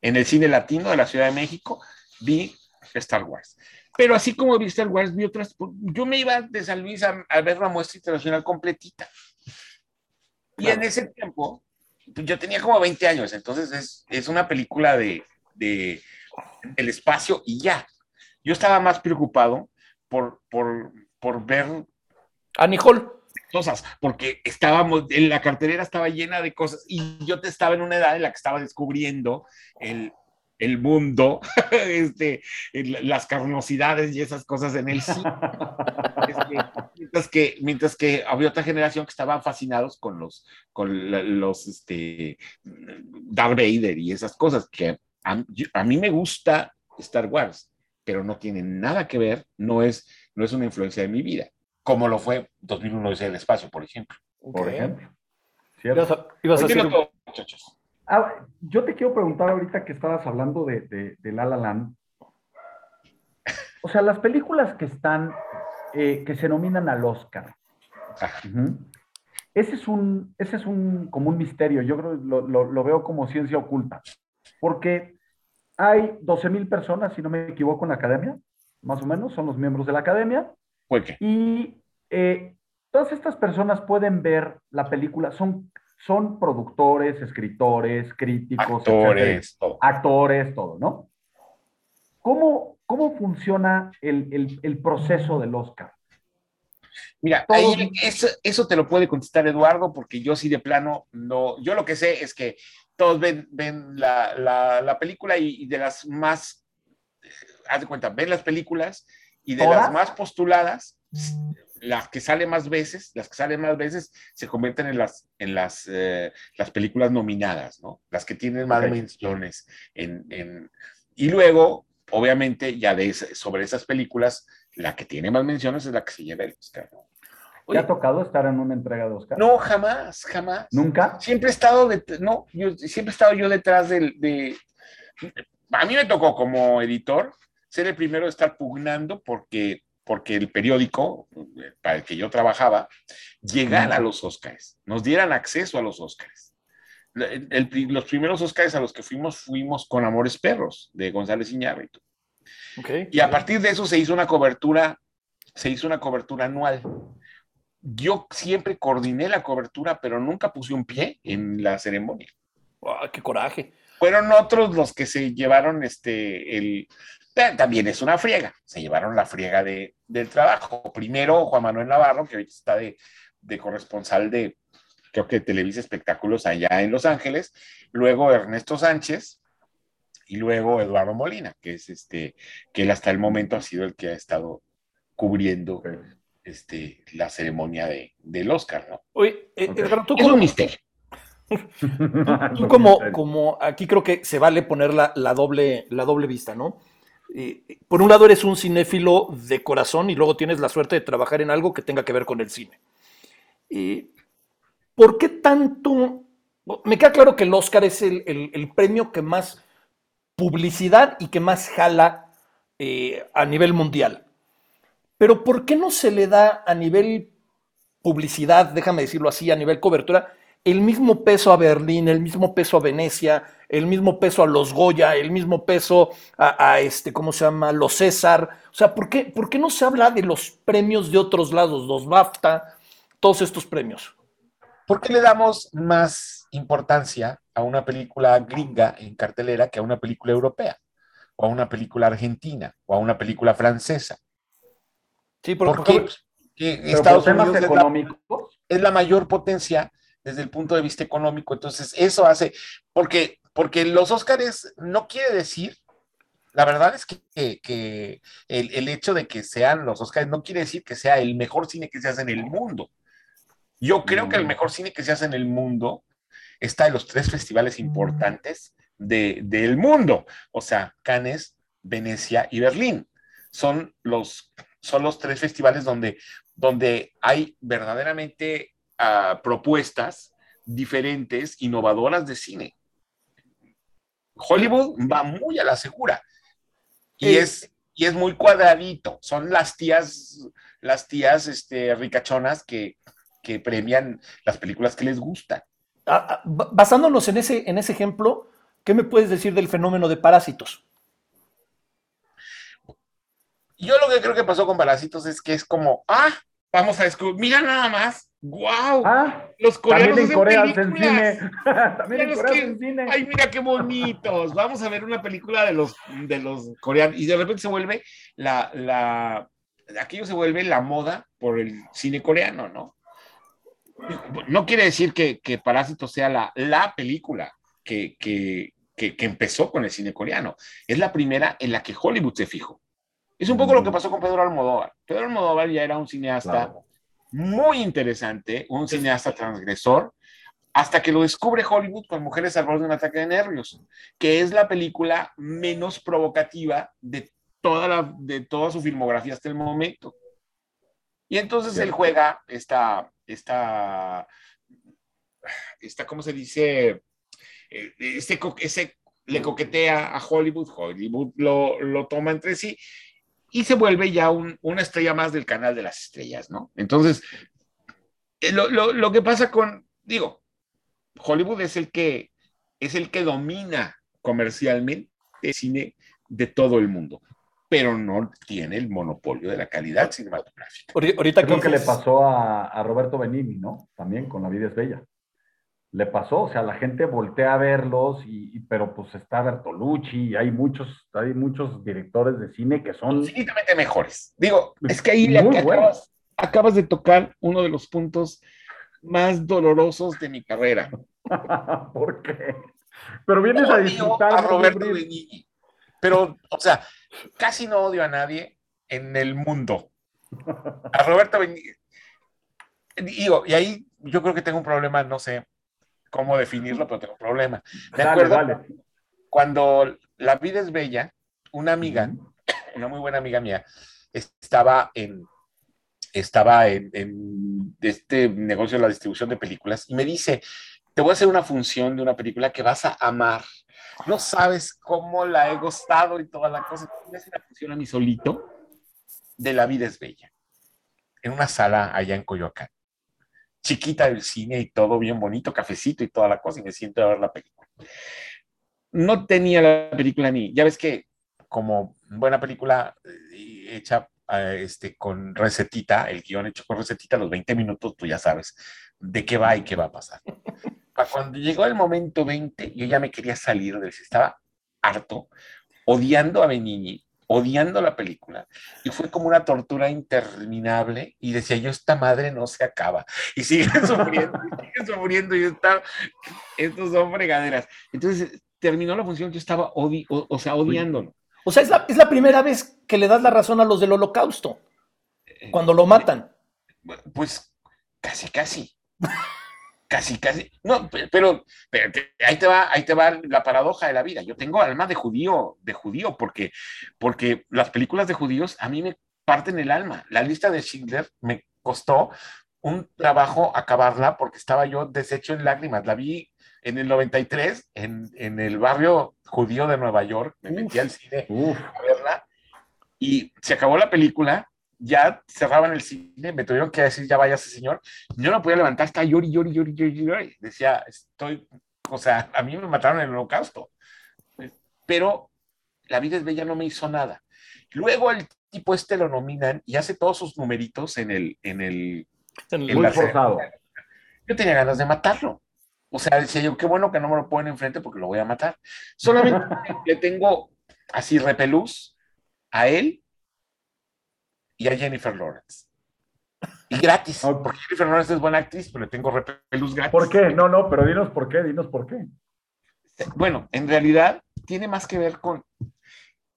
En el cine latino de la Ciudad de México vi Star Wars. Pero así como vi Star Wars, vi otras. Yo me iba de San Luis a, a ver la muestra internacional completita. Y claro. en ese tiempo, pues, yo tenía como 20 años, entonces es, es una película de, de el espacio y ya. Yo estaba más preocupado por, por, por ver a Nicole cosas, porque estábamos, en la cartelera estaba llena de cosas y yo te estaba en una edad en la que estaba descubriendo el, el mundo, este, las carnosidades y esas cosas en el cine. Este, mientras, que, mientras que había otra generación que estaban fascinados con los, con los, este, Darth Vader y esas cosas que a, a mí me gusta Star Wars pero no tiene nada que ver, no es, no es una influencia de mi vida, como lo fue 2001 del espacio, por ejemplo. Okay. Por ejemplo. ¿Cierto? Ibas a decir... Un... Todo, muchachos? Ah, yo te quiero preguntar ahorita que estabas hablando de, de, de La La Land. O sea, las películas que están, eh, que se nominan al Oscar. Uh -huh. Ese es un, ese es un, como un misterio. Yo creo lo, lo, lo veo como ciencia oculta. Porque hay 12 mil personas, si no me equivoco, en la academia, más o menos, son los miembros de la academia. Okay. Y eh, todas estas personas pueden ver la película, son, son productores, escritores, críticos, actores, todo. actores, todo, ¿no? ¿Cómo, cómo funciona el, el, el proceso del Oscar? Mira, ahí, eso, eso, te lo puede contestar Eduardo, porque yo sí de plano no, yo lo que sé es que todos ven, ven la, la, la, película y, y, de las más, eh, haz de cuenta, ven las películas y de ¿Todas? las más postuladas, las que salen más veces, las que salen más veces se convierten en las, en las, eh, las películas nominadas, ¿no? Las que tienen más okay. menciones en, en, y luego obviamente, ya de sobre esas películas, la que tiene más menciones es la que se lleva el Oscar. ¿Te ha tocado estar en una entrega de Oscar? No, jamás, jamás. ¿Nunca? Siempre he estado, de, no, yo siempre he estado yo detrás del, de, a mí me tocó como editor ser el primero de estar pugnando porque, porque el periódico para el que yo trabajaba llegara a los Oscars, nos dieran acceso a los Oscars. los primeros Oscars a los que fuimos fuimos con Amores Perros de González Iñárritu. Okay. Y a partir de eso se hizo una cobertura, se hizo una cobertura anual. Yo siempre coordiné la cobertura, pero nunca puse un pie en la ceremonia. ¡Qué coraje! fueron otros los que se llevaron este, el, también es una friega, se llevaron la friega de, del trabajo. Primero Juan Manuel Navarro, que ahorita está de, de corresponsal de, creo que Televisa Espectáculos allá en Los Ángeles, luego Ernesto Sánchez y luego Eduardo Molina, que es este, que él hasta el momento ha sido el que ha estado cubriendo este, la ceremonia de, del Oscar, ¿no? Oye, eh, ¿tú es un misterio. Tú como, como aquí creo que se vale poner la, doble, la doble vista, ¿no? por un lado eres un cinéfilo de corazón y luego tienes la suerte de trabajar en algo que tenga que ver con el cine. ¿Por qué tanto? Me queda claro que el Oscar es el, premio que más publicidad y que más jala eh, a nivel mundial. Pero ¿por qué no se le da a nivel publicidad, déjame decirlo así, a nivel cobertura, el mismo peso a Berlín, el mismo peso a Venecia, el mismo peso a los Goya, el mismo peso a, este, ¿cómo se llama? Los César. O sea, ¿por qué, ¿por qué no se habla de los premios de otros lados, los BAFTA, todos estos premios? ¿Por qué le damos más importancia a una película gringa en cartelera que a una película europea? O a una película argentina, o a una película francesa. Sí, porque Estados Unidos es la mayor potencia desde el punto de vista económico. Entonces, eso hace, porque, porque los Óscares no quiere decir, la verdad es que, el, hecho de que sean los Óscares no quiere decir que sea el mejor cine que se hace en el mundo. Yo creo que el mm. mejor cine que se hace en el mundo está en los tres festivales mm. importantes del mundo, o sea, Cannes, Venecia y Berlín. Son los, son los tres festivales donde, donde hay verdaderamente propuestas diferentes, innovadoras de cine. Hollywood va muy a la segura y, es, y es muy cuadradito. Son las tías, las tías este, ricachonas que, que premian las películas que les gustan. Ah, ah, basándonos en ese, en ese ejemplo, ¿qué me puedes decir del fenómeno de parásitos? Yo lo que creo que pasó con Parásitos es que es como, ah, vamos a descubrir, mira nada más, ¡Guau! Ah, los coreanos también en Corea hacen cine. también en Corea hacen cine. Ay, mira qué bonitos. Vamos a ver una película de los, de los coreanos. Y de repente se vuelve la, la, aquello se vuelve la moda por el cine coreano, ¿no? No quiere decir que, que Parásito sea la, la película que, que, que, empezó con el cine coreano. Es la primera en la que Hollywood se fijó. Es un poco lo que mm. pasó con Pedro Almodóvar. Pedro Almodóvar ya era un cineasta muy interesante, un cineasta transgresor, hasta que lo descubre Hollywood con Mujeres al borde de un ataque de nervios, que es la película menos provocativa de toda, la, de toda su filmografía hasta el momento. Y entonces él juega esta, esta, esta, ¿cómo se dice? Eh, este, ese, le coquetea a Hollywood, Hollywood lo, lo toma entre sí y se vuelve ya una estrella más del canal de las estrellas, ¿no? Entonces, eh, lo, que pasa con, digo, Hollywood es el que es el que domina comercialmente el cine de todo el mundo, pero no tiene el monopolio de la calidad cinematográfica. Ahorita creo que le pasó a, a, Roberto Benini, ¿no? También con La vida es bella le pasó, o sea, la gente voltea a verlos, y, pero pues está Bertolucci, y hay muchos, hay muchos directores de cine que son... Infinitamente mejores. Digo, es que ahí acabas, acabas, de tocar uno de los puntos más dolorosos de mi carrera. ¿Por qué? Pero vienes a disfrutar... A Roberto Benigni. Pero, o sea, casi no odio a nadie en el mundo. A Roberto Benigni. Digo, y ahí yo creo que tengo un problema, no sé, cómo definirlo, pero tengo un problema. Me acuerdo cuando La vida es bella una amiga, una muy buena amiga mía, estaba en, estaba en, en este negocio de la distribución de películas y me dice, te voy a hacer una función de una película que vas a amar. No sabes cómo la he gustado y toda la cosa. Me hace una función a mí solito de La vida es bella, en una sala allá en Coyoacán. Chiquita del cine y todo bien bonito, cafecito y toda la cosa, y me siento a ver la película. No tenía la película ni, ya ves que como buena película eh, hecha eh, este, con recetita, el guion hecho con recetita, los 20 minutos, tú ya sabes de qué va y qué va a pasar. Cuando llegó el momento 20, yo ya me quería salir de estaba harto, odiando a Benigni, odiando la película. Y fue como una tortura interminable. Y decía yo, esta madre no se acaba. Y siguen sufriendo, y siguen sufriendo. Y está, estos son fregaderas. Entonces terminó la función, yo estaba odi o, sea, odiándolo. O sea, es la, es la primera vez que le das la razón a los del holocausto, cuando lo matan. Pues casi, casi. Casi, casi. No, pero, pero, ahí te va, ahí te va la paradoja de la vida. Yo tengo alma de judío, de judío, porque, porque las películas de judíos a mí me parten el alma. La lista de Schindler me costó un trabajo acabarla porque estaba yo deshecho en lágrimas. La vi en el 93 en, en el barrio judío de Nueva York. Me metí al cine a verla y se acabó la película ya cerraban el cine, me tuvieron que decir, ya váyase, señor. Yo no podía levantar, estaba llori, llori, llori, llori, llori. Decía, estoy, o sea, a mí me mataron en el holocausto. Pero la vida es bella no me hizo nada. Luego el tipo este lo nominan y hace todos sus numeritos en el, en el, en muy forzado. Yo tenía ganas de matarlo. O sea, decía yo, qué bueno que no me lo ponen enfrente porque lo voy a matar. Solamente le tengo así repelús a él y a Jennifer Lawrence. Y gratis, porque Jennifer Lawrence es buena actriz, pero le tengo repelús gratis. ¿Por qué? No, no, pero dinos por qué, dinos por qué. Bueno, en realidad tiene más que ver con...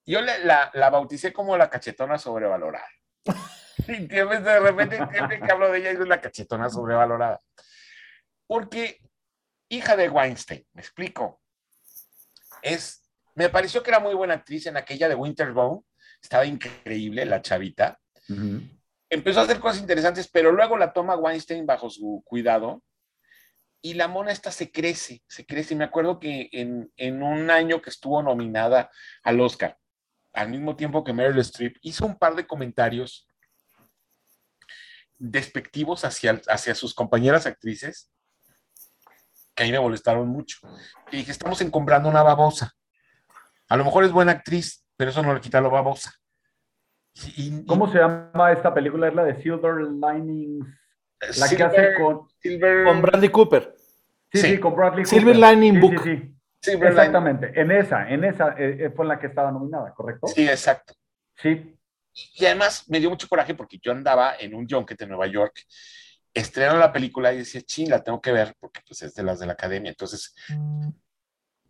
Yo la, la bauticé como la cachetona sobrevalorada. Y de repente siempre que hablo de ella es la cachetona sobrevalorada. Porque hija de Weinstein, me explico. Es, me pareció que era muy buena actriz en aquella de Winterbone, estaba increíble la chavita. Empezó a hacer cosas interesantes, pero luego la toma Weinstein bajo su cuidado y la mona esta se crece, se crece. Y me acuerdo que en, en, un año que estuvo nominada al Oscar, al mismo tiempo que Meryl Streep, hizo un par de comentarios despectivos hacia, hacia sus compañeras actrices que a mí me molestaron mucho. Y dije, estamos encombrando una babosa. A lo mejor es buena actriz, pero eso no le quita lo babosa. ¿Cómo se llama esta película? Es la de Silver Linings. La que hace con, con Bradley Cooper. Sí, sí, con Bradley Cooper. Silver Lining Book. Sí, Exactamente. En esa, en esa eh, eh, fue en la que estaba nominada, ¿correcto? Sí, exacto. Sí. Y además me dio mucho coraje porque yo andaba en un junket en Nueva York, estrenaron la película y decía, ching, la tengo que ver porque pues es de las de la academia. Entonces,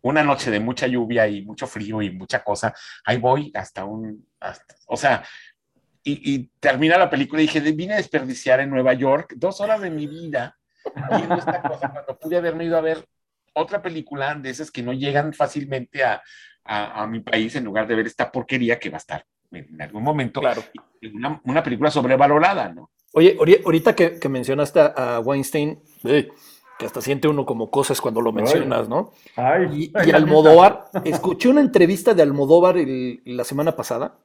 una noche de mucha lluvia y mucho frío y mucha cosa, ahí voy hasta un, o sea, y, termina la película y dije, vine a desperdiciar en Nueva York dos horas de mi vida viendo esta cosa cuando pude haberme ido a ver otra película de esas que no llegan fácilmente a, a, mi país en lugar de ver esta porquería que va a estar en algún momento claro. una, una película sobrevalorada, ¿no? Oye, ahorita que, mencionaste a Weinstein, que hasta siente uno como cosas cuando lo mencionas, ¿no? y, Almodóvar, escuché una entrevista de Almodóvar la semana pasada,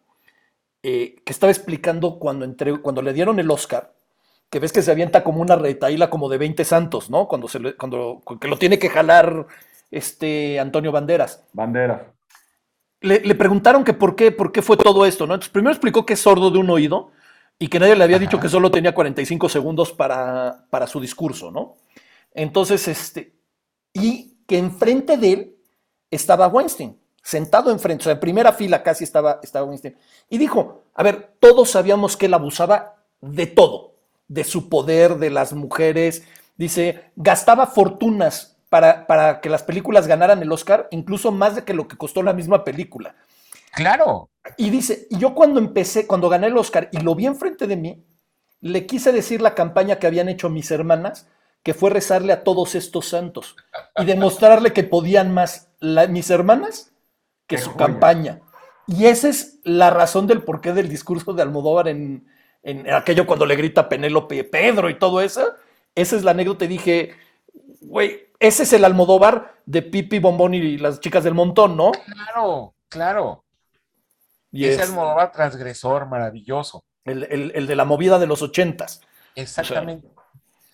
eh, que estaba explicando cuando, entre, cuando le dieron el Oscar, que ves que se avienta como una retaíla como de 20 santos, ¿no? Cuando, se cuando que lo tiene que jalar este Antonio Banderas. Banderas. Le, le, preguntaron que por qué, por qué fue todo esto, ¿no? Entonces, primero explicó que es sordo de un oído y que nadie le había dicho que solo tenía 45 segundos para, para su discurso, ¿no? Entonces, este, y que enfrente de él estaba Weinstein, sentado enfrente, o sea, en primera fila casi estaba, estaba Weinstein. Y dijo, a ver, todos sabíamos que él abusaba de todo, de su poder, de las mujeres. Dice, gastaba fortunas para, para que las películas ganaran el Oscar, incluso más de que lo que costó la misma película. Claro. Y dice, yo cuando empecé, cuando gané el Oscar y lo vi enfrente de mí, le quise decir la campaña que habían hecho mis hermanas, que fue rezarle a todos estos santos y demostrarle que podían más mis hermanas que su campaña. Y esa es la razón del porqué del discurso de Almodóvar en, en aquello cuando le grita Penélope Pedro y todo eso. Esa es la anécdota y dije, güey, ese es el Almodóvar de Pipi, Bombón y las chicas del montón, ¿no? Claro, claro. Y ese es Almodóvar transgresor, maravilloso. el, el- el de la movida de los ochentas. Exactamente.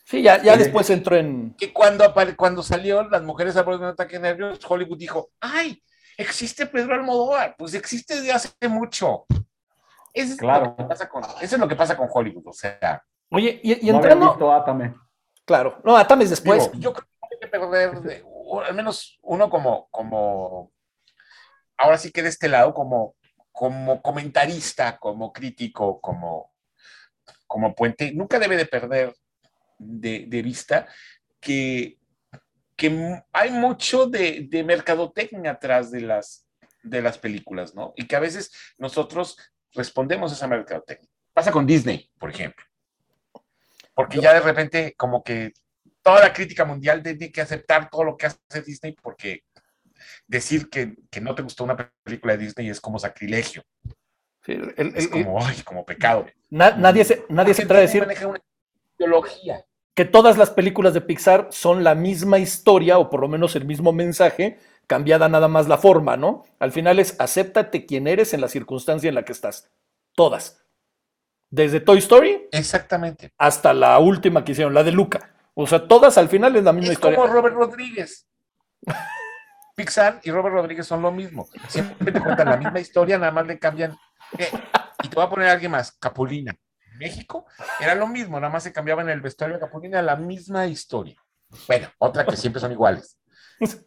Sí, ya, ya Sí. después entró en... que cuando, cuando salió Las mujeres a prueba de un ataque de nervios, Hollywood dijo, ¡ay! Existe Pedro Almodóvar, pues existe desde hace mucho. Eso es, Claro. lo, que pasa con, eso es lo que pasa con Hollywood, o sea, Oye, y, y no entrando... visto Átame. Claro, no, Atames después. digo, yo creo que hay que perder, de- o al menos uno como, como, ahora sí que de este lado, como, como comentarista, como crítico, como, como puente, nunca debe de perder de, de vista que, que hay mucho de, de mercadotecnia atrás de las, de las películas, ¿no? Y que a veces nosotros respondemos a esa mercadotecnia. Pasa con Disney, por ejemplo. Porque ya de repente como que toda la crítica mundial tiene que aceptar todo lo que hace Disney porque decir que, que no te gustó una película de Disney es como sacrilegio, Sí, el- el- es el- como, ay, como pecado. na- nadie se, nadie se atreve a decir maneja una ideología. que todas las películas de Pixar son la misma historia o por lo menos el mismo mensaje, cambiada nada más la forma, ¿no? Al final es acéptate quien eres en la circunstancia en la que estás. Todas. Desde Toy Story Exactamente. hasta la última que hicieron, la de Luca. O sea, todas al final es la misma Es historia. como Robert Rodríguez. Pixar y Robert Rodríguez son lo mismo. Siempre te cuentan la misma historia, nada más le cambian. eh, y te voy a poner a alguien más, Capulina. México era lo mismo, nada más se cambiaba en el vestuario de Capulina la misma historia. Bueno, otra que siempre son iguales.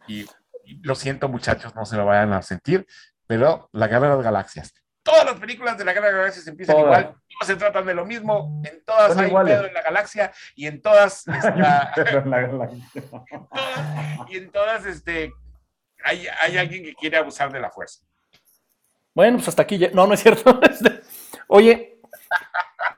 Y, y lo siento, muchachos, no se lo vayan a sentir, pero la Guerra de las Galaxias. Todas las películas de la Guerra de las Galaxias empiezan igual, todas se tratan de lo mismo, en todas Son hay un iguales. pedo en la galaxia y en todas está, Pero en la galaxia. y en todas este hay, hay alguien que quiere abusar de la fuerza. Bueno, pues hasta aquí ya. No, no es cierto. Este, Oye,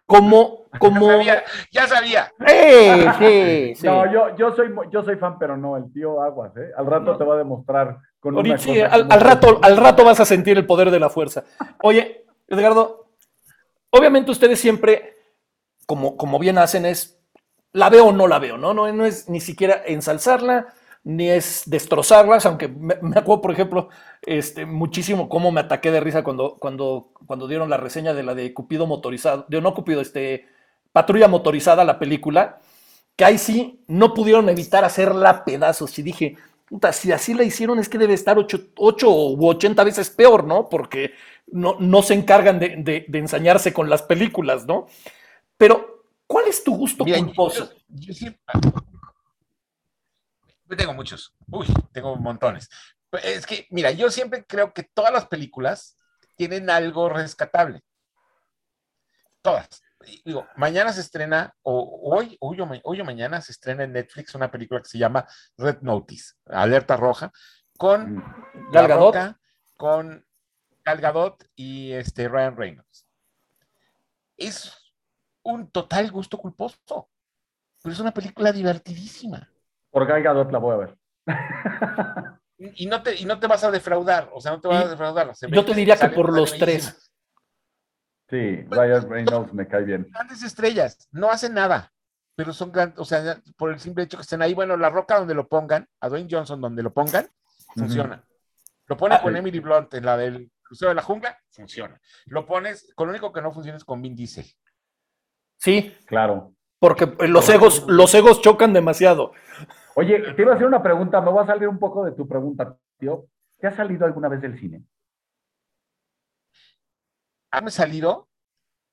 como, Ya como. sabía, ya sabía. ¡Eh! Sí, sí. No, yo, yo, soy, yo soy fan, pero no, el tío Aguas, ¿eh? Al rato No. te va a demostrar con una Ahorita sí, cosa al, al rato, al rato vas a sentir el poder de la fuerza. Oye, Edgardo, obviamente ustedes siempre, como, como bien hacen, es la veo o no la veo, ¿no? No, no es ni siquiera ensalzarla, ni es destrozarlas, aunque me, me acuerdo, por ejemplo, este, muchísimo cómo me ataqué de risa cuando, cuando, cuando dieron la reseña de la de Cupido motorizado, de no Cupido, este, Patrulla motorizada, la película, que ahí sí no pudieron evitar hacerla pedazos. Y dije, puta, si así la hicieron es que debe estar 8, u 80 veces peor, ¿no? Porque no, no se encargan de, de- de ensañarse con las películas, ¿no? Pero, ¿cuál es tu gusto Mira, yo- culposo? yo- yo siempre- Yo tengo muchos. Uy, tengo montones. Es que, mira, yo siempre creo que todas las películas tienen algo rescatable. Todas. Digo, mañana se estrena, o hoy, hoy o, hoy o mañana se estrena en Netflix una película que se llama Red Notice, Alerta Roja, con Mm. Gal La Gadot. Roca, con Gal Gadot y este Ryan Reynolds. Es un total gusto culposo, pero es una película divertidísima. Por Gal Gadot la voy a ver. Y no te, y no te vas a defraudar, o sea, no te vas Y a defraudar. Se Yo te diría que por los tres. Sí, Ryan Reynolds me cae bien. Grandes estrellas, no hacen nada, pero son grandes, o sea, por el simple hecho que estén ahí, bueno, La Roca donde lo pongan, a Dwayne Johnson donde lo pongan, funciona. Lo pones Ah, con sí. Emily Blunt en la del Crucero de la Jungla, funciona. Lo pones, con lo único que no funciona es con Vin Diesel. Sí, Claro. Porque los egos, los egos chocan demasiado. Oye, te iba a hacer una pregunta, me voy a salir un poco de tu pregunta, tío. ¿Te has salido alguna vez del cine? ¿Han salido?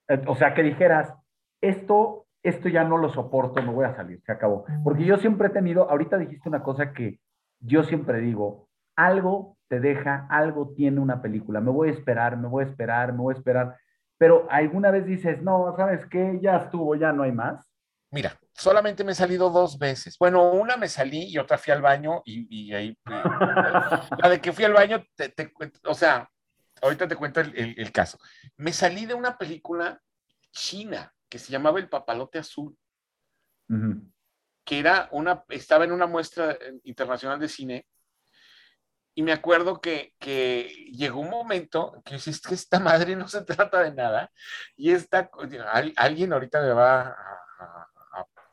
Eh, O sea, que dijeras, esto, esto ya no lo soporto, me voy a salir, se acabó. Porque yo siempre he tenido, ahorita dijiste una cosa que yo siempre digo, algo te deja, algo tiene una película, me voy a esperar, me voy a esperar, me voy a esperar, pero alguna vez dices, no, ¿sabes qué? Ya estuvo, ya no hay más. Mira, solamente me he salido dos veces. Bueno, una me salí y otra fui al baño y, y ahí. eh, la de que fui al baño, te, te cuento- o sea, ahorita te cuento el, el- el caso. Me salí de una película china que se llamaba El Papalote Azul, que era una, estaba en una muestra eh, internacional de cine y me acuerdo que, que, llegó un momento que es que esta madre no se trata de nada y esta, alguien ahorita me va a, a,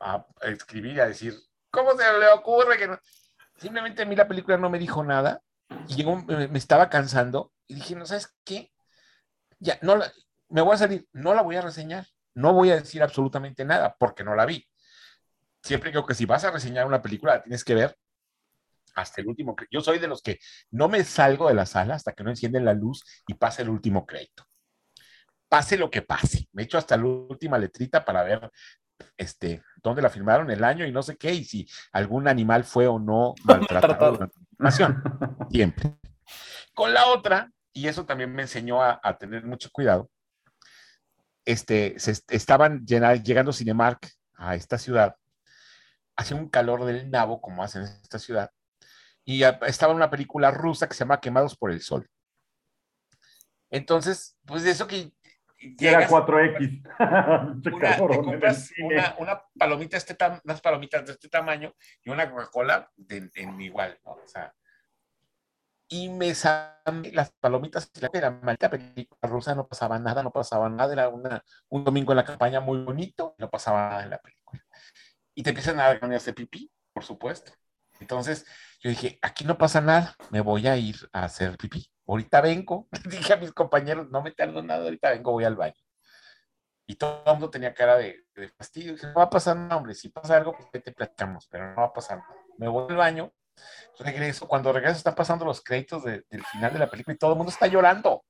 a escribir a decir, ¿cómo se le ocurre que no? Simplemente a mí la película no me dijo nada y llegó, me estaba cansando y dije, no sabes qué, ya, no la, me voy a salir, no la voy a reseñar, no voy a decir absolutamente nada porque no la vi. Siempre creo que si vas a reseñar una película, la tienes que ver hasta el último. Yo soy de los que no me salgo de la sala hasta que no encienden la luz y pase el último crédito. Pase lo que pase. Me echo hasta la última letrita para ver este, dónde la filmaron, el año y no sé qué, y si algún animal fue o no maltratado Siempre. Con la otra, y eso también me enseñó a, tener mucho cuidado, este, se, estaban llegando Cinemark a esta ciudad, hacía un calor del nabo, como hacen en esta ciudad, y estaba una película rusa que se llama Quemados por el Sol. Entonces, pues de eso que era 4X. Una, te compras una, una, palomita este unas palomitas de este tamaño y una Coca-Cola en igual, ¿no? O sea, y me las palomitas y la, maldita película rusa no pasaba nada, no pasaba nada, era una, un domingo en la campaña muy bonito, no pasaba nada en la película. Y te empiezan a dar ganas de pipí, por supuesto. Entonces yo dije, aquí no pasa nada, me voy a ir a hacer pipí. Ahorita vengo, dije a mis compañeros, no me tardo nada, ahorita vengo, voy al baño. Y todo el mundo tenía cara de, de fastidio. Dije, no va a pasar nada, hombre, si pasa algo, pues te platicamos, pero no va a pasar nada. Me voy al baño, regreso, cuando regreso están pasando los créditos del final de la película y todo el mundo está llorando.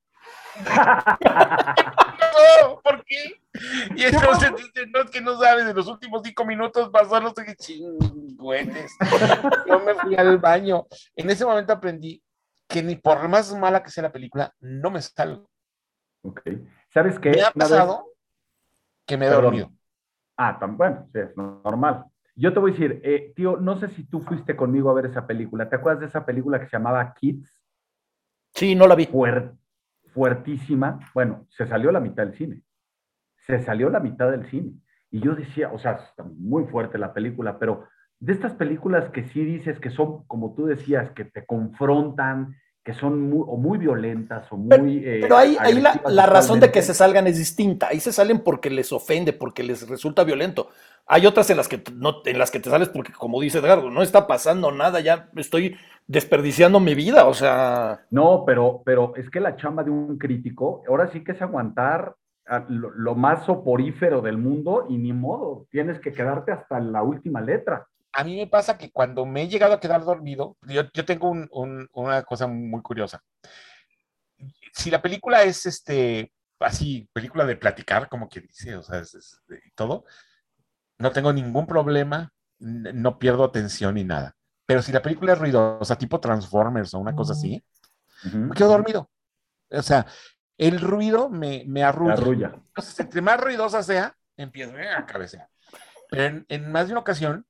¿Por qué? Y entonces dicen, no, es que no sabes, en los últimos cinco minutos pasó no sé qué chingüenes. Yo me fui al baño. En ese momento aprendí que ni por más mala que sea la película, no me salgo. Ok. ¿Sabes qué? Me ha pasado que me he dormido. Ah, tan bueno, sí, es normal. Yo te voy a decir, eh, tío, no sé si tú fuiste conmigo a ver esa película. ¿Te acuerdas de esa película que se llamaba Kids? Sí, no la vi. fuertísima. Bueno, se salió la mitad del cine. Se salió la mitad del cine. Y yo decía, o sea, está muy fuerte la película, pero de estas películas que sí dices que son, como tú decías, que te confrontan, que son muy, o muy violentas o muy... Pero, eh, ahí, la, razón de que se salgan es distinta. Ahí se salen porque les ofende, porque les resulta violento. Hay otras en las que no, en las que te sales porque, como dice Edgardo, no está pasando nada, ya estoy desperdiciando mi vida, o sea. No, pero, pero es que la chamba de un crítico, ahora sí que es aguantar lo, lo más soporífero del mundo y ni modo, tienes que quedarte hasta la última letra a mí me pasa que cuando me he llegado a quedar dormido, yo, tengo una cosa muy curiosa. Si la película es este, así, película de platicar, como que dice, o sea, es, todo, no tengo ningún problema, no pierdo atención ni nada. Pero si la película es ruidosa, tipo Transformers o una cosa así, me quedo dormido. O sea, el ruido me, me arrulla. Entonces, entre más ruidosa sea, empiezo a cabecear. Pero en más de una ocasión,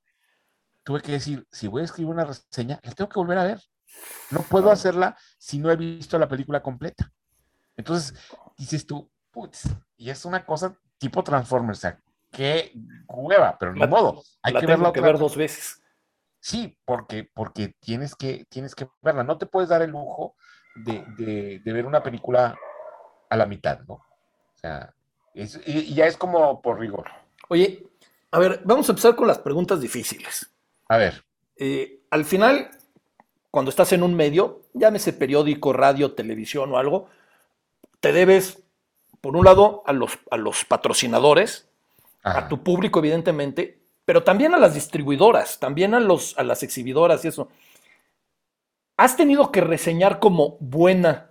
tuve que decir, si voy a escribir una reseña, la tengo que volver a ver. No puedo hacerla si no he visto la película completa. Entonces, dices tú, putz, y es una cosa tipo Transformers, o sea, qué hueva, pero ni modo. Hay que verla que ver dos veces. Sí, porque, porque tienes, que, tienes que verla. No te puedes dar el lujo de, ver una película a la mitad, ¿no? O sea, y ya es como por rigor. Oye, a ver, vamos a empezar con las preguntas difíciles. A ver. Eh, al final, cuando estás en un medio, llámese periódico, radio, televisión o algo, te debes, por un lado, a los, a los patrocinadores, a tu público, evidentemente, pero también a las distribuidoras, también a, los, a las exhibidoras y eso. ¿Has tenido que reseñar como buena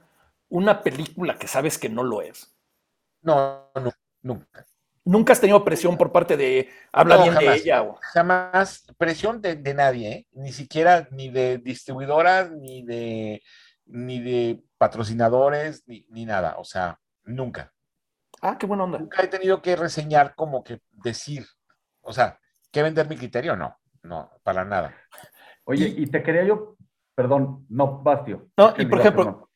una película que sabes que no lo es? No, no, nunca. ¿Nunca has tenido presión por parte de habla bien de ella? Jamás presión de, nadie, ¿eh? ni siquiera ni de distribuidoras, ni de, ni de patrocinadores, ni, nada. O sea, nunca. Ah, qué buena onda. Nunca he tenido que reseñar como que decir, o sea, ¿qué vender mi criterio? No, no, para nada. Oye, y, te quería yo, perdón, no, Bastio. No, y por ejemplo,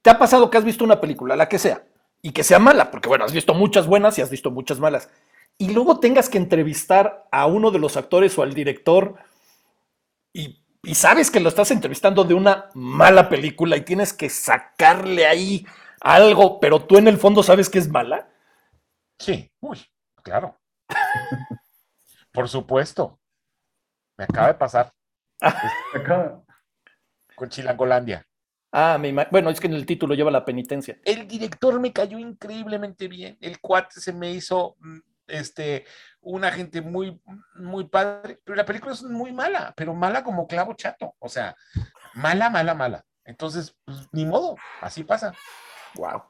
¿te ha pasado que has visto una película, la que sea, y que sea mala, porque bueno, has visto muchas buenas y has visto muchas malas, y luego tengas que entrevistar a uno de los actores o al director y y sabes que lo estás entrevistando de una mala película y tienes que sacarle ahí algo, pero tú en el fondo sabes que es mala. Sí, uy, claro. Por supuesto. Me acaba de pasar. Acá, con Chilangolandia. Ah, me bueno, es que en el título lleva la penitencia. El director me cayó increíblemente bien. El cuate se me hizo mm, este, una gente muy, muy padre. Pero la película es muy mala, pero mala como clavo chato. O sea, mala, mala, mala. Entonces, pues, ni modo, así pasa. Wow.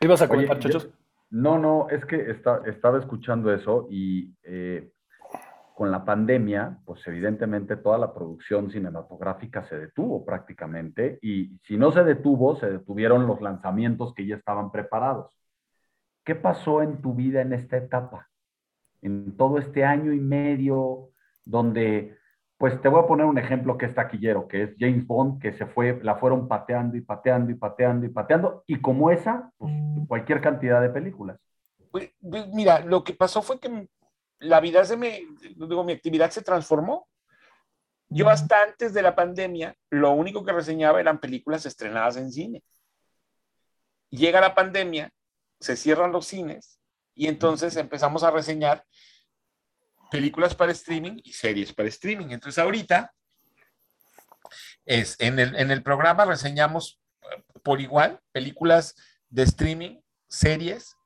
¿Ibas a Oye, comentar, yo- Chochos? no, no, es que está- estaba escuchando eso y eh, con la pandemia, pues evidentemente toda la producción cinematográfica se detuvo prácticamente y si no se detuvo, se detuvieron los lanzamientos que ya estaban preparados. ¿Qué pasó en tu vida en esta etapa? En todo este año y medio donde, pues te voy a poner un ejemplo que es taquillero, que es James Bond, que se fue, la fueron pateando y pateando y pateando y pateando, y como esa, pues cualquier cantidad de películas. Pues, pues, Mira, lo que pasó fue que la vida se me, digo, mi actividad se transformó. Yo hasta antes de la pandemia, lo único que reseñaba eran películas estrenadas en cine. Llega la pandemia, se cierran los cines y entonces empezamos a reseñar películas para streaming y series para streaming. Entonces ahorita es, en, el, en el programa reseñamos eh, por igual películas de streaming, series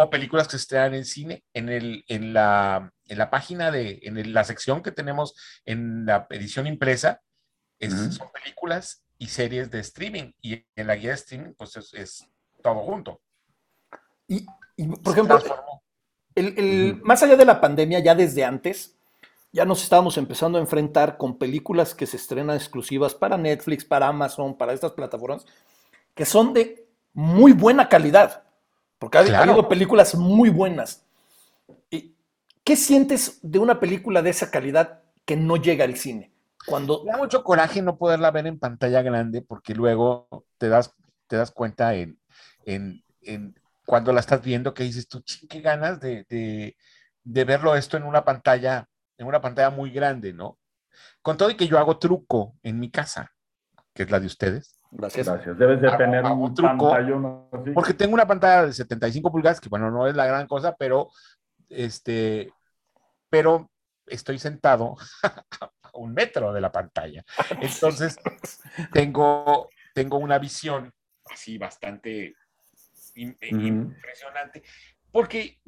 o películas que se estrenan en cine en, el, en, la, en la página de, en el- la sección que tenemos en la edición impresa, es- Ujú. son películas y series de streaming. Y en la guía de streaming, pues es, es todo junto. Y, y, por Se ejemplo, el- el- Ujú. más allá de la pandemia, ya desde antes, ya nos estábamos empezando a enfrentar con películas que se estrenan exclusivas para Netflix, para Amazon, para estas plataformas, que son de muy buena calidad, porque ha, Claro. habido películas muy buenas. ¿Y ¿Qué sientes de una película de esa calidad que no llega al cine? Cuando Me da mucho coraje no poderla ver en pantalla grande porque luego te das, te das cuenta en, en- en cuando la estás viendo que dices tú, "Chin, qué ganas de, de- de verlo esto en una pantalla, en una pantalla muy grande, ¿no? Con todo y que yo hago truco en mi casa, que es la de ustedes, Gracias. Gracias. Debes de tener un truco, pantallón así. porque tengo una pantalla de 75 pulgadas, que bueno, no es la gran cosa, pero este, pero estoy sentado a un metro de la pantalla. Entonces, tengo, tengo una visión así bastante eh, impresionante, porque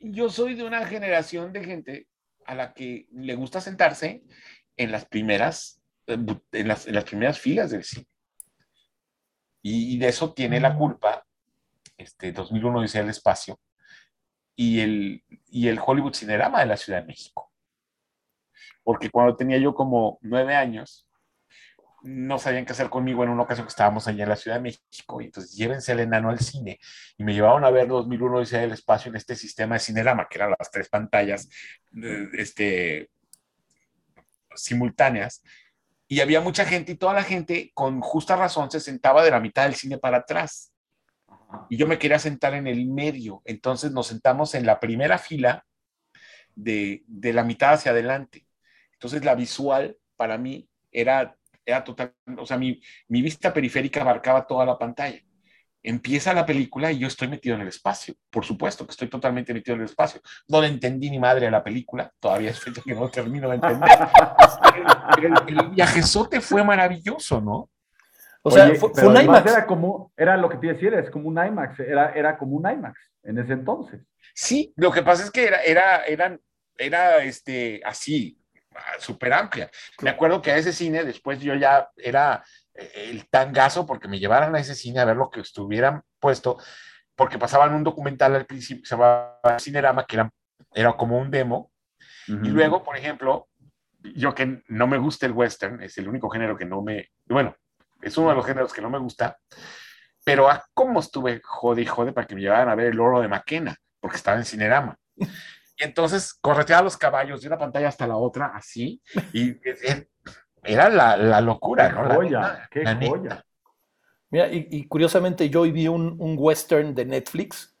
yo soy de una generación de gente a la que le gusta sentarse en las primeras, eh, en las, en las primeras filas del cine. Y, y de eso tiene la culpa este 2001 dice el espacio y el, y el Hollywood Cinerama de la Ciudad de México. Porque cuando tenía yo como nueve años, no sabían qué hacer conmigo en una ocasión que estábamos allá en la Ciudad de México, y entonces llévense al enano al cine, y me llevaron a ver 2001 Odisea del Espacio en este sistema de Cinerama, que eran las tres pantallas eh, este, simultáneas, y había mucha gente, y toda la gente, con justa razón, se sentaba de la mitad del cine para atrás, y yo me quería sentar en el medio, entonces nos sentamos en la primera fila de, de la mitad hacia adelante. Entonces la visual para mí era, era total, o sea, mi, mi vista periférica abarcaba toda la pantalla. Empieza la película y yo estoy metido en el espacio. Por supuesto que estoy totalmente metido en el espacio. No le entendí ni madre a la película. Todavía es fecha que no termino de entender. El, el- el viajezote fue maravilloso, ¿no? O sea, Oye, fue, fue un IMAX. Era como, era lo que te iba a decir, es como un IMAX, era, era como un IMAX en ese entonces. Sí, lo que pasa es que era, era, eran, era este, así, súper amplia. Me acuerdo que a ese cine después yo ya era el tangazo porque me llevaran a ese cine a ver lo que estuvieran puesto, porque pasaban un documental al principio que se llamaba Cinerama, que era, era como un demo, y luego, por ejemplo, yo que no me gusta el western, es el único género que no me, bueno, es uno de los géneros que no me gusta, pero a cómo estuve jode y jode para que me llevaran a ver el oro de Maquena, porque estaba en Cinerama. Y entonces correteaba los caballos de una pantalla hasta la otra, así, y era la, la locura, Qué ¿no? La joya, neta, qué la neta. joya. Mira, y, y curiosamente yo hoy vi un, un western de Netflix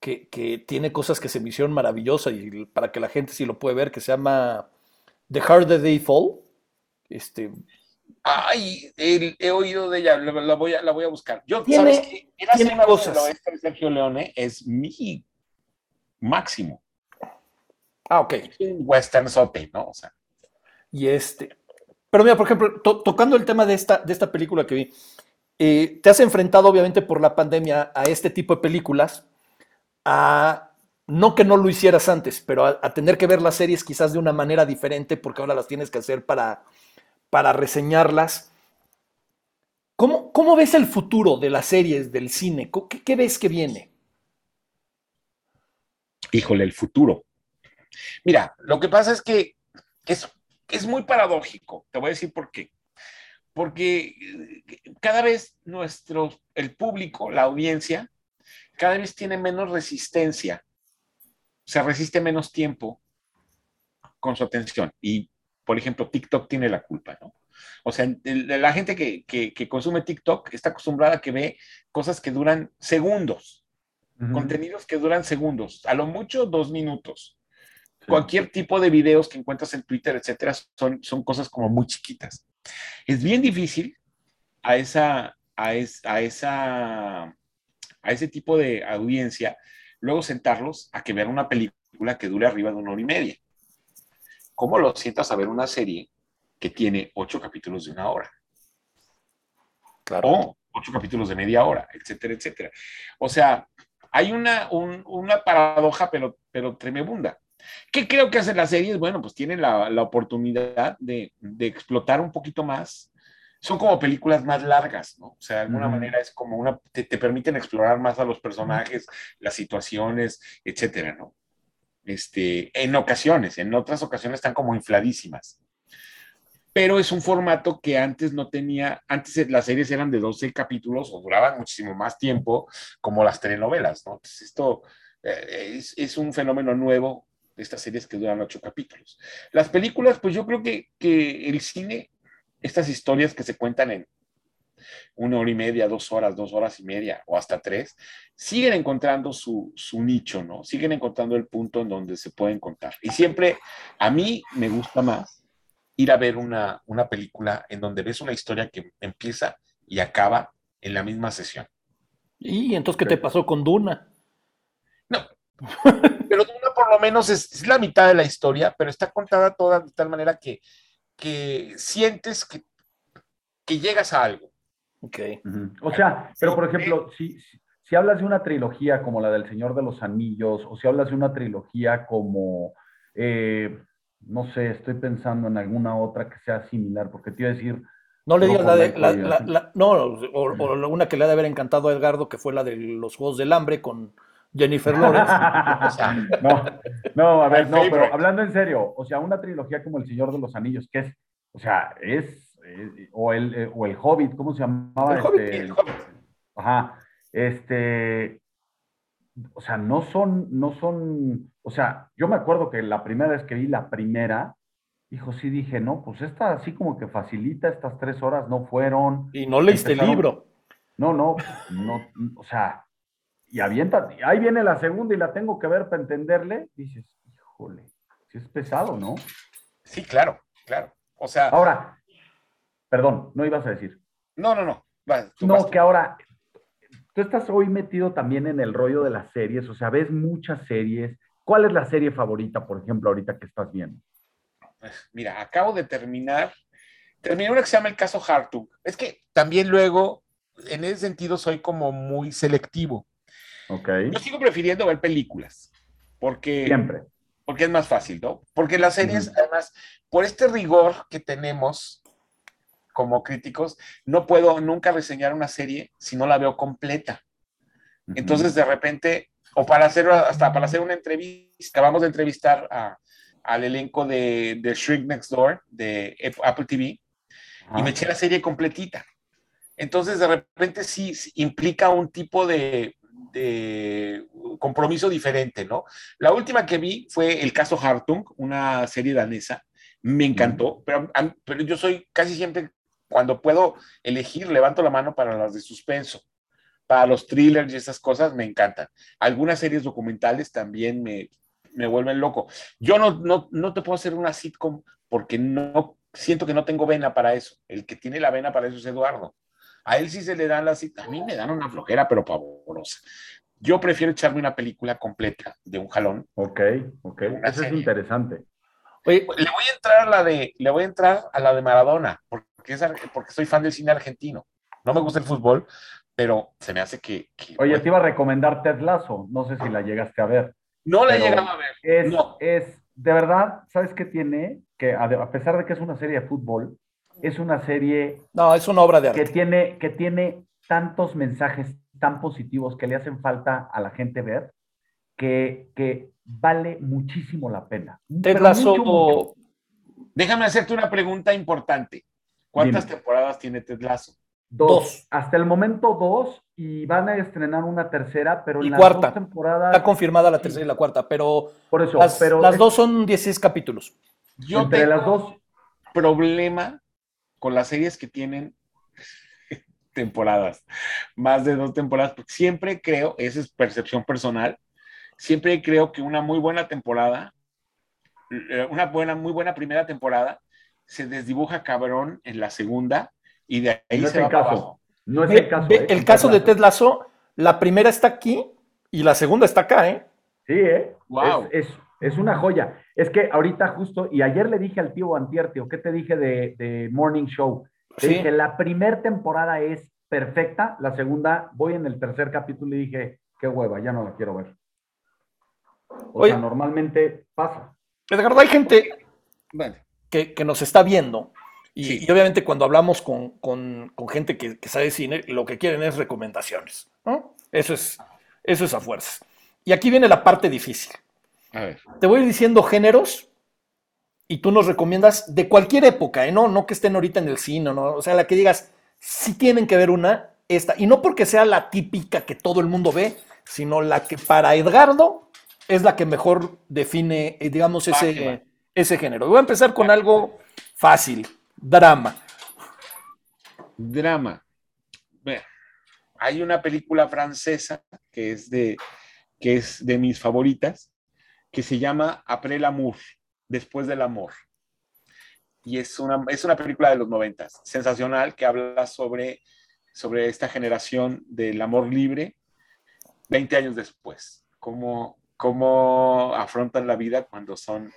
que, que tiene cosas que se me hicieron maravillosas y para que la gente sí lo puede ver, que se llama The Harder They Fall. Este, Ay, el- he oído de ella, la, la voy, a, la voy a buscar. Yo, Tiene- ¿sabes qué? Era tiene cosas. Oeste de Sergio Leone es mi máximo. ah, ok. Es un western sote, ¿no? O sea, Y este. Pero mira, por ejemplo, to- tocando el tema de esta, de esta película que vi, eh, te has enfrentado, obviamente, por la pandemia a este tipo de películas, a no que no lo hicieras antes, pero a, tener que ver las series quizás de una manera diferente, porque ahora las tienes que hacer para, para reseñarlas. ¿Cómo, ¿Cómo ves el futuro de las series, del cine? ¿Qué, qué ves que viene? híjole, el futuro. Mira, lo que pasa es que es, es muy paradójico. Te voy a decir por qué. Porque eh, cada vez nuestro, el público, la audiencia, cada vez tiene menos resistencia. Se resiste menos tiempo con su atención. Y, por ejemplo, TikTok tiene la culpa, ¿no? O sea, la gente que, que- que consume TikTok está acostumbrada a que ve cosas que duran segundos contenidos que duran segundos, a lo mucho dos minutos. Cualquier tipo de videos que encuentras en Twitter, etcétera, son, son cosas como muy chiquitas. Es bien difícil a esa, a, es- a esa, a ese tipo de audiencia luego sentarlos a que vean una película que dure arriba de una hora y media. ¿Cómo lo sientas a ver una serie que tiene ocho capítulos de una hora? Claro. o ocho capítulos de media hora, etcétera, etcétera. O sea, hay una, un- una paradoja, pero, pero tremenda. ¿Qué creo que hacen las series? Bueno, pues tienen la, la oportunidad de, de explotar un poquito más. Son como películas más largas, ¿no? O sea, de alguna manera es como una, te, te permiten explorar más a los personajes, las situaciones, etcétera, ¿no? Este, en ocasiones, en otras ocasiones están como infladísimas pero es un formato que antes no tenía, antes las series eran de 12 capítulos o duraban muchísimo más tiempo, como las telenovelas, ¿no? Entonces esto eh, es, es, un fenómeno nuevo de estas series que duran 8 capítulos. Las películas, pues yo creo que, que el cine, estas historias que se cuentan en una hora y media, dos horas, dos horas y media o hasta tres, siguen encontrando su, su nicho, ¿no? Siguen encontrando el punto en donde se pueden contar. Y siempre, a mí me gusta más ir a ver una, una película en donde ves una historia que empieza y acaba en la misma sesión. ¿Y entonces qué te pasó con Duna? No, menos es, es, la mitad de la historia, pero está contada toda de tal manera que, que sientes que, que llegas a algo. Ok. Uh -huh. O sea, pero por ejemplo, si, si, si, hablas de una trilogía como la del Señor de los Anillos, o si hablas de una trilogía como... Eh, no sé, estoy pensando en alguna otra que sea similar, porque te iba a decir. No le digas la de. La, la, la, no, o, o, una que le ha de haber encantado a Edgardo, que fue la de los Juegos del Hambre con Jennifer Lawrence. no, no, a ver, no, pero hablando en serio, o sea, una trilogía como El Señor de los Anillos, que es, o sea, es. es o, el, eh, o el Hobbit, ¿cómo se llamaba? El este, Hobbit, el Hobbit. Ajá. Este. O sea, no son, no son, o sea, yo me acuerdo que la primera vez que vi la primera, hijo, sí dije, no, pues esta así como que facilita, estas tres horas no fueron. Y no leíste el libro. No, no, no, o sea, y avienta, ahí viene la segunda y la tengo que ver para entenderle, dices, híjole, sí es pesado, ¿no? Sí, claro, claro. O sea. Ahora, perdón, no ibas a decir. No, no, no. Vas, no, vas que ahora, tú estás hoy metido también en el rollo de las series, o sea, ves muchas series. ¿Cuál es la serie favorita, por ejemplo, ahorita que estás viendo? Pues, mira, acabo de terminar, terminé una que se llama El caso Hartung. Es que también luego, en ese sentido, soy como muy selectivo. Ok. Yo sigo prefiriendo ver películas, porque... Siempre. Porque es más fácil, ¿no? Porque las series, uh -huh. además, por este rigor que tenemos como críticos, no puedo nunca reseñar una serie si no la veo completa. Uh -huh. Entonces, de repente, o para hacer, hasta para hacer una entrevista, acabamos de entrevistar a, al elenco de, de, Shrink Next Door, de Apple TV, uh -huh. y me eché la serie completita. Entonces, de repente sí implica un tipo de, de, compromiso diferente, ¿no? La última que vi fue el caso Hartung, una serie danesa, me encantó, pero, pero yo soy casi siempre cuando puedo elegir, levanto la mano para las de suspenso. Para los thrillers y esas cosas me encantan. Algunas series documentales también me, me vuelven loco. Yo no, no, no te puedo hacer una sitcom porque no, siento que no tengo vena para eso. El que tiene la vena para eso es Eduardo. A él sí se le dan las... A mí me dan una flojera, pero pavorosa. Yo prefiero echarme una película completa de un jalón. Ok, ok. Eso es serie. interesante. Oye, Le voy a entrar a la de, le voy a entrar a la de Maradona, porque, es, porque soy fan del cine argentino. No me gusta el fútbol, pero se me hace que... que- Oye, te iba a recomendar Ted Lasso. No sé si la llegaste a ver. no la llegado a ver. Es, No. es, de verdad, ¿sabes qué tiene? Que a pesar de que es una serie de fútbol, es una serie no, es una obra de que arte. tiene, que tiene tantos mensajes tan positivos que le hacen falta a la gente ver, que, que vale muchísimo la pena. Ted Lasso, mucho. Déjame hacerte una pregunta importante. ¿Cuántas Dime. temporadas tiene Ted Lasso? Dos. Dos. Hasta el momento dos y van a estrenar una tercera, pero Y en las cuarta. dos temporadas. está confirmada la tercera y la cuarta, pero Por eso, las, pero las es- dos son 16 capítulos. Yo entre tengo las dos, problema con las series que tienen temporadas, más de dos temporadas, porque siempre creo, esa es percepción personal, siempre creo que una muy buena temporada, eh, una buena, muy buena primera temporada, se desdibuja cabrón en la segunda y de ahí No es se el va para caso. abajo. no es Ve- el caso. ve ¿eh? el caso de. Ted Lasso, la primera está aquí y la segunda está acá, ¿eh? Sí, ¿eh? Wow. Es, es, es una joya. Es que ahorita justo, y ayer le dije al tío Antier, tío, ¿qué te dije de, de Morning Show? Te Sí. dije, la primera temporada es perfecta, la segunda, voy en el tercer capítulo y dije, qué hueva, ya no la quiero ver. O Oye. sea, normalmente pasa. Edgardo, hay gente que, que nos está viendo y, Sí. y obviamente cuando hablamos con, con- con gente que, que sabe cine, lo que quieren es recomendaciones, ¿no? Eso es, eso es a fuerzas. Y aquí viene la parte difícil. A ver. Te voy a ir diciendo géneros y tú nos recomiendas de cualquier época, ¿eh? no, no que estén ahorita en el cine, ¿no? o sea, la que digas, si tienen que ver una, esta, y no porque sea la típica que todo el mundo ve, sino la que para Edgardo es la que mejor define, eh, digamos, que ese, ese género. Voy a empezar con algo fácil, drama. Drama. Hay una película francesa que es de, que es de mis favoritas, que se llama Après l'amour, Después del amor. Y es una, es una película de los noventas, sensacional, que habla sobre, sobre esta generación del amor libre 20 años después. Cómo, cómo afrontan la vida cuando son,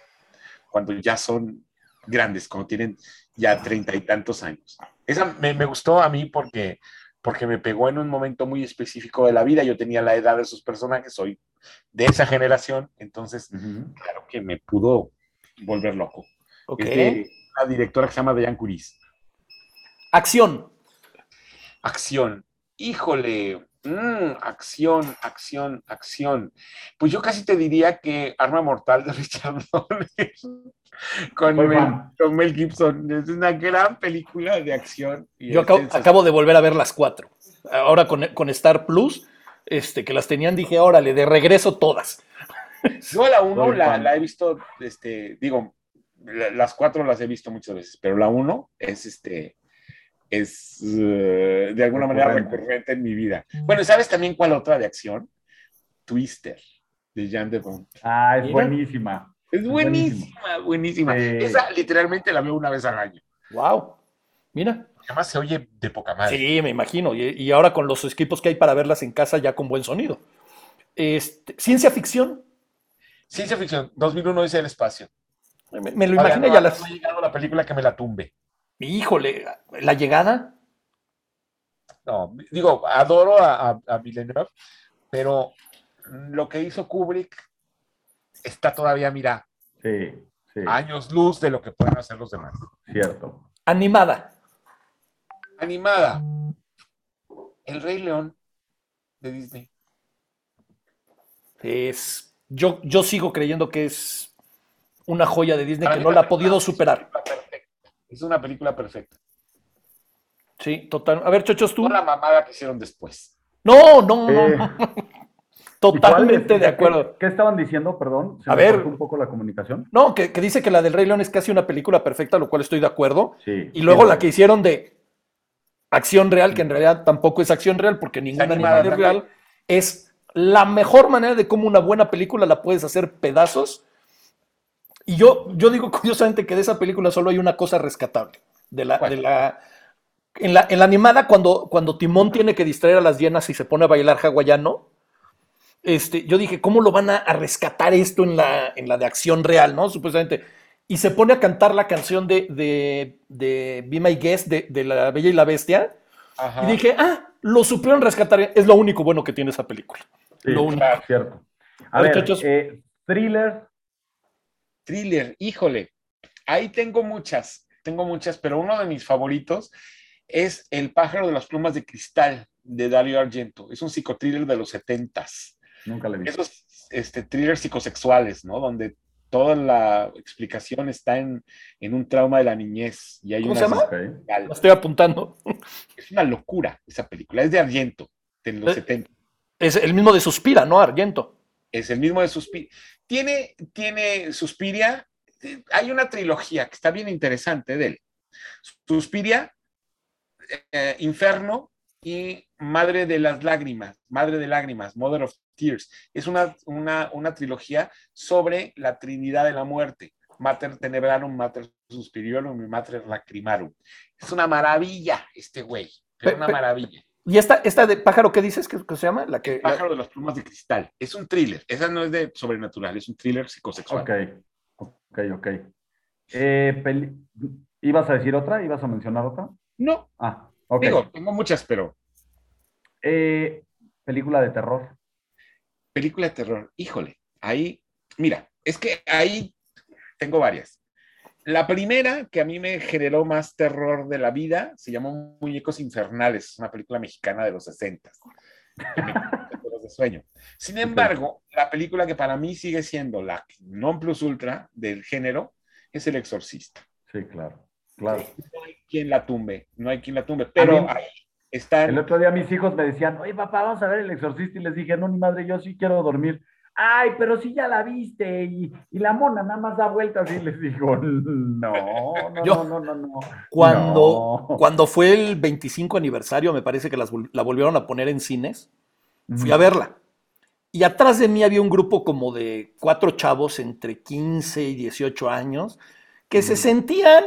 cuando ya son grandes, cuando tienen ya treinta y tantos años. Esa me, me gustó a mí porque, porque me pegó en un momento muy específico de la vida. Yo tenía la edad de esos personajes, soy de esa generación, entonces claro que me pudo volver loco. Ok. Es de una directora que se llama Diane Curis. Acción. Acción. Híjole. mm, acción, acción, acción. Pues yo casi te diría que Arma Mortal de Richard Donner con, Mel, fan. con Mel Gibson. Es una gran película de acción. y Yo acabo, acabo de volver a ver las cuatro. Ahora con, con Star Plus, este, que las tenían, dije, órale, de regreso todas. Yo la 1 Soy la, he visto, este, digo, la- las cuatro las he visto muchas veces, pero la 1 es este es eh, de alguna manera Recurrente. en mi vida. Bueno, ¿sabes también cuál otra de acción? Twister, de Jean de Bond. Ah, es Mira. buenísima. Es buenísima, buenísima. Esa literalmente la veo una vez al año. Wow. Mira. Además se oye de poca madre. Sí, me imagino. Y, y ahora con los equipos que hay para verlas en casa ya con buen sonido. Este, ciencia ficción. Ciencia ficción, 2001 dice el espacio. Me, me lo Todavía imaginé no, ya las. no ha llegado la película que me la tumbe. Híjole, la llegada. No, digo, adoro a, a, a Villeneuve, pero lo que hizo Kubrick está todavía, mira, Sí, sí, años luz de lo que pueden hacer los demás. cierto. Animada. Animada. El Rey León de Disney. Es, yo, yo sigo creyendo que es una joya de Disney Para que no la ha una podido película superar. perfecta. Es una película perfecta. Sí, total. A ver, chochos, tú. No la mamada que hicieron después. No, no, no. Eh, no. ¿y cuál Totalmente de acuerdo. ¿Qué, qué estaban diciendo? Perdón. Se A me ver. un poco la comunicación. No, que, que dice que la del Rey León es casi una película perfecta, lo cual estoy de acuerdo. Sí. Y luego sí, la que hicieron de acción real, que en realidad tampoco es acción real, porque ningún animada animal es real, es la mejor manera de cómo una buena película la puedes hacer pedazos. Y yo, yo digo curiosamente que de esa película solo hay una cosa rescatable. De la, de la, en, la, en la animada, cuando, cuando Timón tiene que distraer a las hienas y se pone a bailar hawaiano, este, yo dije, ¿cómo lo van a, a rescatar esto en la, en la de acción real, no? Supuestamente. Y se pone a cantar la canción de, de, de Be My Guest de, de La Bella y la Bestia. Ajá. Y dije, ah, lo supieron rescatar. Es lo único bueno que tiene esa película. Sí, Lo único. claro, cierto. A ver, eh, thriller, Thriller, híjole, ahí tengo muchas, tengo muchas, pero uno de mis favoritos es El pájaro de las plumas de cristal de Dario Argento. Es un psicotriller de los setentas. nunca le vi. Esos este, thrillers psicosexuales, ¿no? Donde toda la explicación está en, en un trauma de la niñez. Y hay ¿Cómo una se llama? Lo estoy apuntando. Es una locura esa película. Es de Argento, de los Eh. 70. Es el mismo de Suspira, ¿no? Argento. Es el mismo de Suspiria. Tiene, tiene Suspiria. eh, Hay una trilogía que está bien interesante de él. Suspiria, eh, Inferno y Madre de las Lágrimas, Madre de Lágrimas, Mother of Tears. Es una, una, una trilogía sobre la Trinidad de la muerte. Mater Tenebrarum, Mater Suspiriorum y Mater Lacrimarum. Es una maravilla este güey, pero Pe- una maravilla. ¿Y esta, esta de pájaro qué dices que, que se llama? La que, Pájaro de las plumas de cristal. Es un thriller. Esa no es de sobrenatural, es un thriller psicosexual. Ok, ok, ok. Eh, peli- ¿Ibas a decir otra? ¿Ibas a mencionar otra? No, Ah, ok. digo, tengo muchas, pero Eh, película de terror. Película de terror, híjole, ahí, mira, es que ahí tengo varias. La primera que a mí me generó más terror de la vida se llamó Muñecos Infernales, una película mexicana de los 60 de sueño. Sin embargo, la película que para mí sigue siendo la non plus ultra del género es El Exorcista. Sí, claro, claro. No hay quien la tumbe, no hay quien la tumbe, pero ahí están El otro día mis hijos me decían, oye papá, vamos a ver el exorcista y les dije, no, ni madre, yo sí quiero dormir. Ay, pero si ya la viste y, y la mona nada más da vueltas y les digo, no, no, Yo- no, no, no, no. cuando, No. cuando fue el 25 aniversario, me parece que las la volvieron a poner en cines, fui a verla. Y atrás de mí había un grupo como de cuatro chavos entre 15 y 18 años que se sentían,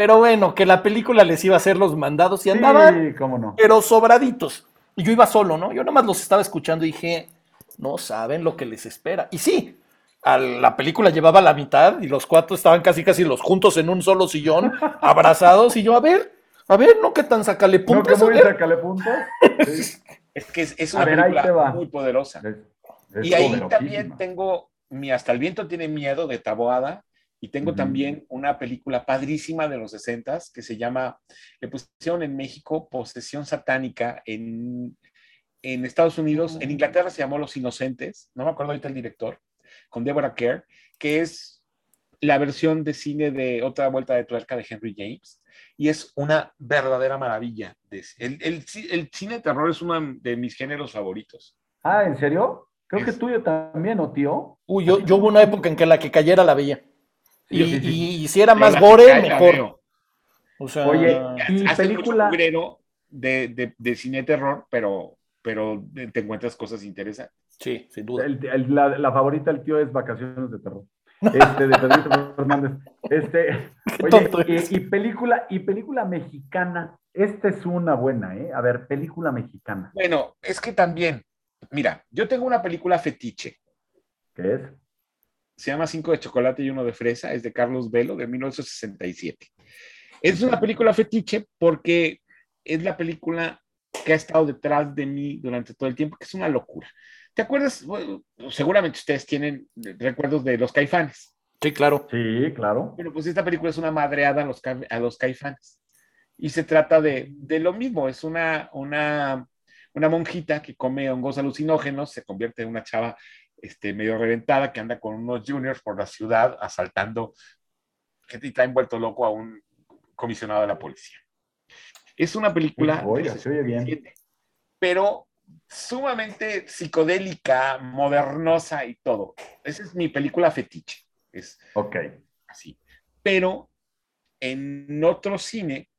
pero bueno, que la película les iba a hacer los mandados y andaban, Sí, cómo no. pero sobraditos. Y yo iba solo, ¿no? Yo nada más los estaba escuchando y dije, no saben lo que les espera. Y sí, a la película llevaba la mitad y los cuatro estaban casi casi los juntos en un solo sillón, abrazados, y yo, a ver, a ver, no que tan sacale ¿No que muy ver. sacale puntos? Sí, Es que es, una ver, película muy poderosa. es- es y ahí también tengo mi Hasta el viento tiene miedo de Taboada y tengo también una película padrísima de los 60 que se llama, le pusieron en México Posesión Satánica, en, en Estados Unidos, en Inglaterra se llamó Los Inocentes, no me acuerdo ahorita el director, con Deborah Kerr, que es la versión de cine de Otra Vuelta de Tuerca de Henry James y es una verdadera maravilla. de- El, el ci- el cine de terror es uno de mis géneros favoritos. Ah, ¿en serio? Creo que Es- tuyo también, ¿o tío? Uy, yo, yo hubo una época en que la que cayera la veía. Y, y- y si era más gore, mejor. O sea, Oye, Y Hace película- de, de, de cine terror, pero, pero te encuentras cosas interesantes. sí, sin duda. El- el- la, la favorita del tío es Vacaciones de Terror. Este, de Pedrito Fernández. Este, oye, y, y película, y película mexicana. Esta es una buena, ¿eh? A ver, película mexicana. Bueno, es que también, mira, yo tengo una película fetiche, ¿Qué es? Se llama Cinco de chocolate y uno de fresa, es de Carlos Velo, de 1967. Es una película fetiche porque es la película que ha estado detrás de mí durante todo el tiempo, que es una locura. ¿Te acuerdas? Bueno, seguramente ustedes tienen recuerdos de los caifanes. Sí, claro. Sí, claro. Bueno, pues esta película es una madreada a los, ca- a los caifanes. Y se trata de, de lo mismo, es una, una, una monjita que come hongos alucinógenos, se convierte en una chava este, medio reventada que anda con unos juniors por la ciudad asaltando gente y está envuelto loco a un comisionado de la policía. Es una película se oye bien. 67, pero sumamente psicodélica, modernosa y todo. Esa es mi película fetiche. Es Ok. así. Pero en otro cine,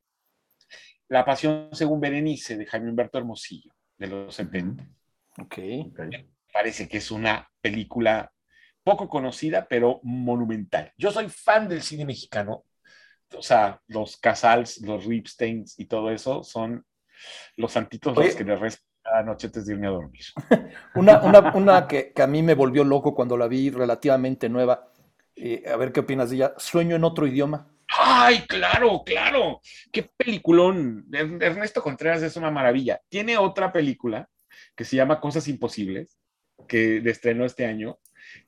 La Pasión según Berenice de Jaime Humberto Hermosillo, de los 70, Ok. ok. parece que es una película poco conocida, pero monumental. Yo soy fan del cine mexicano. O sea, los Casals, los Ripsteins y todo eso son los santitos los que le restan cada noche antes de irme a dormir. una, una, una que, que, a mí me volvió loco cuando la vi relativamente nueva. Eh, a ver qué opinas de ella. Sueño en otro idioma. ¡Ay, claro, claro! ¡Qué peliculón! Ernesto Contreras es una maravilla. Tiene otra película que se llama Cosas Imposibles, que estrenó este año,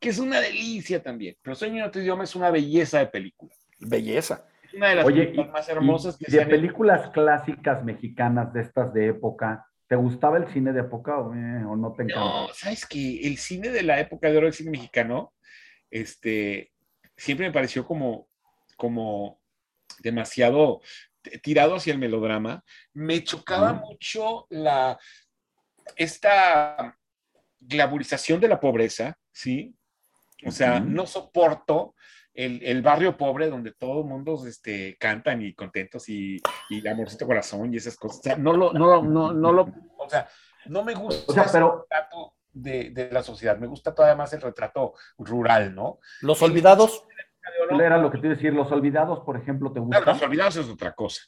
que es una delicia también. Pero Sueño en otro idioma es una belleza de película. Belleza. Es una de las Oye, películas más hermosas y, que y de se han películas clásicas mexicanas de estas de época, ¿te gustaba el cine de época o, eh, o no te encanta? No, sabes que el cine de la época de oro del cine mexicano, este, siempre me pareció como, como demasiado tirado hacia el melodrama. Me chocaba Ujú. mucho la esta glamorización de la pobreza, ¿sí? O sea, no soporto el, el barrio pobre donde todo el mundo este, cantan y contentos y, y amorcito corazón y esas cosas. O sea, no lo, no, no, no lo, o sea, no me gusta O sea, pero- retrato de, de la sociedad. Me gusta todavía más el retrato rural, ¿no? Los olvidados. ¿Cuál era lo que te iba a decir? Los olvidados, por ejemplo, ¿te Claro, gustan? los olvidados es otra cosa.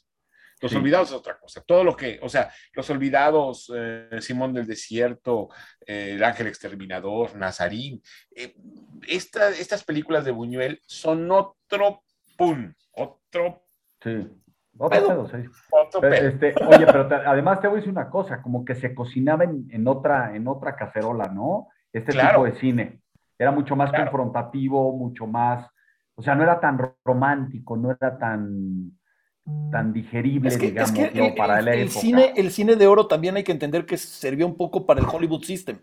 Los Sí. olvidados es otra cosa. Todo lo que, o sea, los olvidados, eh, Simón del Desierto, eh, El Ángel Exterminador, Nazarín, eh, esta- estas películas de Buñuel son otro pum, otro, Sí. Otro Pedo. sí. otro pedo. este, oye, pero te- además te voy a decir una cosa, como que se cocinaba en, en otra, en otra cacerola, ¿no? Este Claro. tipo de cine. Era mucho más Claro. confrontativo, mucho más, o sea, no era tan romántico, no era tan, tan digerible, Es que, es digamos, que ¿no? el, para el- la el época. cine, el cine de oro también hay que entender que sirvió un poco para el Hollywood System.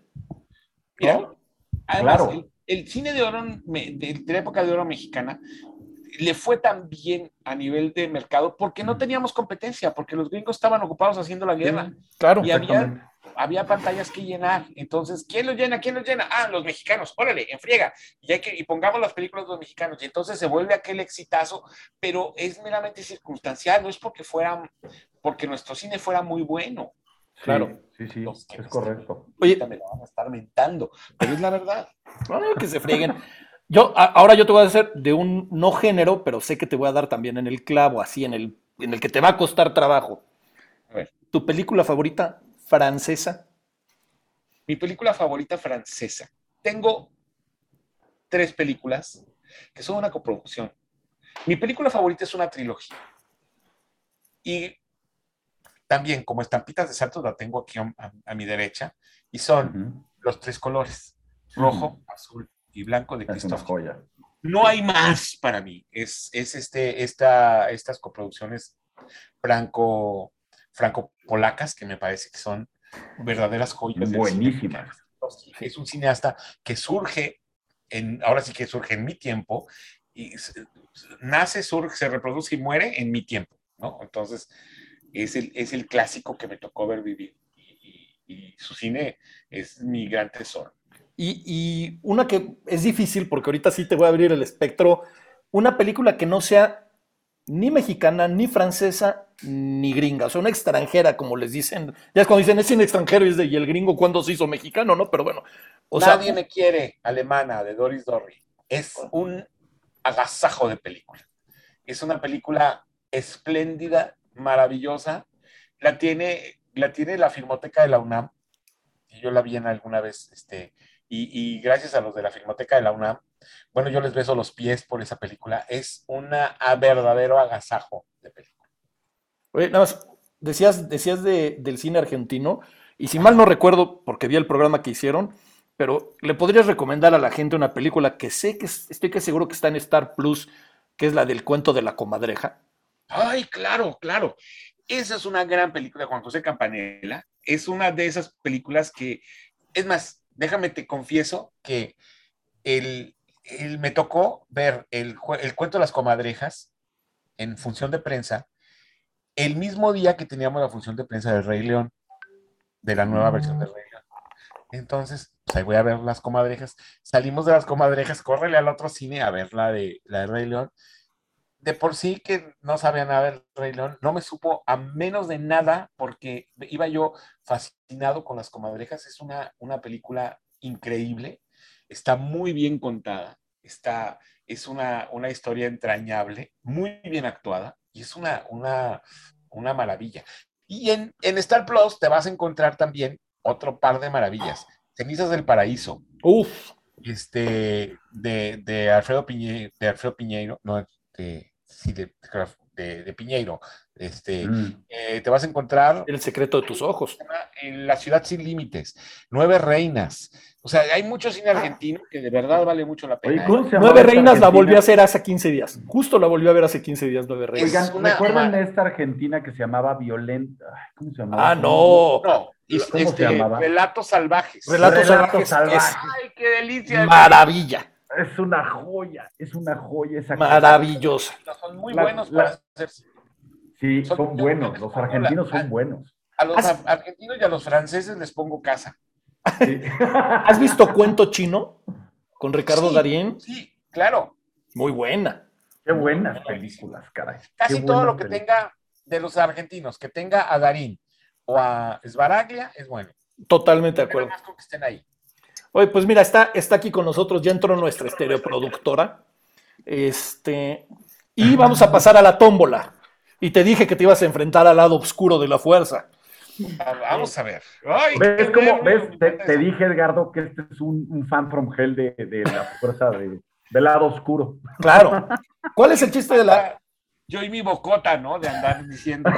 Mira, ¿no? además, Claro. el, el cine de oro, me- de, de la época de oro mexicana, le fue tan bien a nivel de mercado porque no teníamos competencia, porque los gringos estaban ocupados haciendo la guerra. Claro. Y había. Había pantallas que llenar. Entonces, ¿quién los llena? ¿Quién los llena? Ah, los mexicanos. Órale, en friega. Y, hay que, y pongamos las películas de los mexicanos. Y entonces se vuelve aquel exitazo, pero es meramente circunstancial. No es porque fuera, porque nuestro cine fuera muy bueno. Claro. Sí, sí, Los que es correcto. Oye, me la van a estar mentando, pero es la verdad. no, que se frieguen. Yo, a- ahora yo te voy a hacer de un no género, pero sé que te voy a dar también en el clavo, así en el, en el que te va a costar trabajo. A ver. ¿Tu película favorita francesa? Mi película favorita francesa. Tengo tres películas que son una coproducción. Mi película favorita es una trilogía. Y también, como estampitas de saltos, la tengo aquí a, mi derecha. Y son los tres colores: rojo, azul y blanco de joya. No hay más para mí. Es, es este, esta, estas coproducciones franco, franco-polacas que me parece que son verdaderas joyas. Buenísimas. Es un cineasta que surge, en, ahora sí que surge en mi tiempo, y nace, surge, se reproduce y muere en mi tiempo, ¿no? Entonces, es el, es el clásico que me tocó ver vivir. Y, y- y su cine es mi gran tesoro. Y, y una que es difícil, porque ahorita sí te voy a abrir el espectro, una película que no sea ni mexicana, ni francesa, ni gringa, o sea, una extranjera, como les dicen. Ya es cuando dicen, es cine extranjero, y, es de, ¿y el gringo cuándo se hizo mexicano, no? Pero bueno, Nadie me quiere, alemana, de Doris Dorry. Es un agasajo de película. Es una película espléndida, maravillosa. La tiene, la tiene la Filmoteca de la UNAM. Yo la vi en alguna vez, este, y, gracias a los de la Filmoteca de la UNAM, bueno, yo les beso los pies por esa película. Es una verdadero agasajo de película. Oye, nada más, decías, decías de- del cine argentino, y si mal no recuerdo, porque vi el programa que hicieron, pero ¿le podrías recomendar a la gente una película que sé que es- estoy que seguro que está en Star Plus, que es la del cuento de la comadreja? Ay, claro, claro. Esa es una gran película Juan José Campanella. Es una de esas películas que, es más, déjame te confieso que el, me tocó ver el, el cuento de las comadrejas en función de prensa el mismo día que teníamos la función de prensa del Rey León, de la nueva versión del Rey León. Entonces, pues ahí voy a ver las comadrejas. Salimos de las comadrejas, córrele al otro cine a ver la de, la de Rey León de por sí que no sabía nada del Rey León, no me supo a menos de nada porque iba yo fascinado con las comadrejas. Es una, una película increíble. está muy bien contada, está, es una, una historia entrañable, muy bien actuada y es una, una, una maravilla. Y en, en Star Plus te vas a encontrar también otro par de maravillas. Cenizas del Paraíso. Uf. Este, de, de Alfredo Piñeiro, de Alfredo Piñeiro, no, de, sí, de, de, de Piñeiro. Este, Mm. eh, te vas a encontrar El secreto de tus ojos. en La Ciudad Sin Límites, Nueve Reinas. O sea, hay mucho cine argentino que de verdad vale mucho la pena. Oye, ¿eh? ¿cómo se llamaba Nueve Reinas la argentina? volví a hacer hace 15 días. Justo la volví a ver hace 15 días, Nueve Reinas. Oigan, ¿recuerdan una- esta argentina que se llamaba Violenta? ¿Cómo se llamaba? Ah, no. No, ¿Cómo se este, llamaba? Relatos salvajes. Relatos Relatos salvajes. salvajes. Ay, qué delicia. Maravilla. Es una joya, es una joya esa Maravillosa. Son muy La- buenos la- para hacerse. Sí, Son- son buenos, los argentinos son buenos. A los Has- argentinos y a los franceses les pongo casa. Sí. ¿Has visto Cuento Chino con Ricardo Sí. Darín? Sí, claro. Muy buena. Qué buenas películas, caray. Casi Qué todo lo que películas. tenga de los argentinos, que tenga a Darín o a Sbaraglia, es bueno. Totalmente de acuerdo. más con que estén ahí. Oye, pues mira, está, está aquí con nosotros, ya entró nuestra estereoproductora. Este, y vamos a pasar a la tómbola. Y te dije que te ibas a enfrentar al lado oscuro de la fuerza. Ah, Vamos a ver. Ay, ¿Ves cómo? ¿Ves? me Te, dije, Edgardo, que este es un, un fan from hell de, de la fuerza de, del lado oscuro. Claro. ¿Cuál es el chiste de la, Yo y mi bocota, ¿no? De andar diciendo.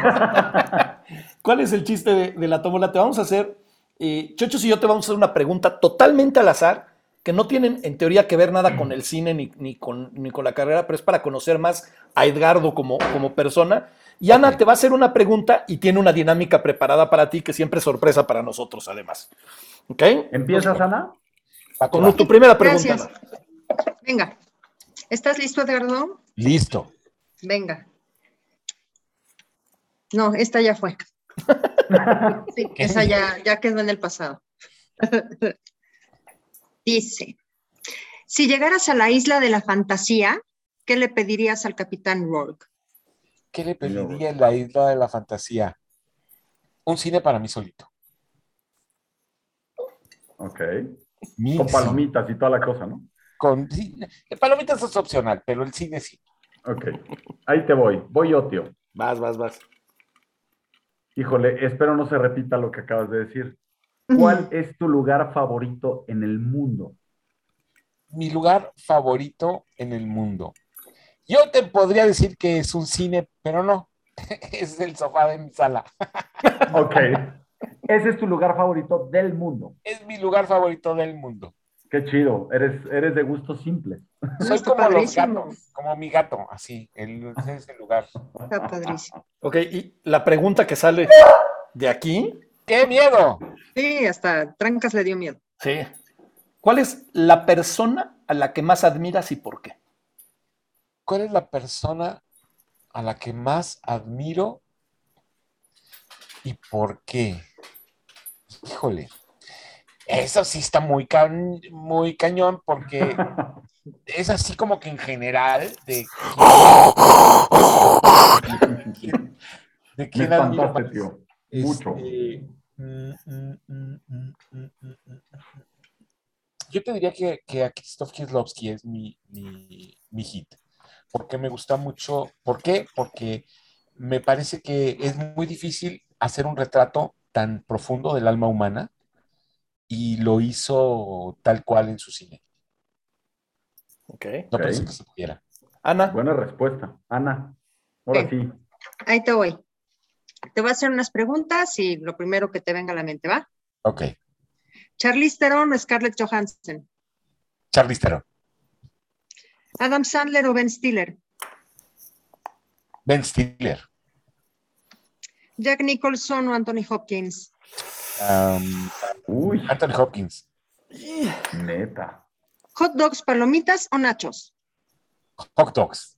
cuál es el chiste de, de la tómbola? Te vamos a hacer, eh, Chochos y yo te vamos a hacer una pregunta totalmente al azar, que no tienen en teoría que ver nada con el cine ni, ni con, ni con la carrera, pero es para conocer más a Edgardo como, como persona. Y Ana te va a hacer una pregunta y tiene una dinámica preparada para ti que siempre es sorpresa para nosotros, además. ¿Ok? ¿Empiezas, Ana? Con tu- tu primera pregunta. Gracias. Ana. Venga. ¿Estás listo, Edgardo? Listo. Venga. No, esta ya fue. Sí, esa ya, ya quedó en el pasado. Dice, si llegaras a la isla de la fantasía, ¿qué le pedirías al capitán Rourke? ¿Qué le pediría en la isla de la fantasía? Un cine para mí solito. Ok. Mi Con cine. palomitas y toda la cosa, ¿no? Con palomitas es opcional, pero el cine sí. Ok. Ahí te voy. Voy yo, tío. Vas, vas, vas. Híjole, espero no se repita lo que acabas de decir. ¿Cuál es tu lugar favorito en el mundo? Mi lugar favorito en el mundo. Yo te podría decir que es un cine, pero no. Es el sofá de mi sala. Ok. Ese es tu lugar favorito del mundo. Es mi lugar favorito del mundo. Qué chido. Eres, eres de gusto simple. Soy como los gatos, como mi gato, así. El, ese es el lugar. Está padrísimo. Ok, y la pregunta que sale de aquí, ¡Qué miedo! Sí, hasta Trancas le dio miedo. sí. ¿Cuál es la persona a la que más admiras y por qué? ¿Cuál es la persona a la que más admiro y por qué? Híjole, eso sí está muy, ca- muy cañón porque es así como que en general de quién, de quién admiro espantaste, más. tío. Mucho. Este, mm, Yo te diría que, que a Krzysztof Kieslowski es mi, mi, mi hit, porque me gusta mucho. ¿Por qué? Porque me parece que es muy difícil hacer un retrato tan profundo del alma humana y lo hizo tal cual en su cine. Ok. No Ok. pensé que se pudiera. Ana, Buena respuesta. Ana. Ahora Ok. sí. Ahí te voy. Te voy a hacer unas preguntas y lo primero que te venga a la mente, ¿va? Ok. Charlize Theron o Scarlett Johansson. Charlize Theron. Adam Sandler o Ben Stiller. Ben Stiller. Jack Nicholson o Anthony Hopkins. Um, Uy, Anthony Hopkins. neta. Hot dogs, palomitas o nachos. Hot Dogs.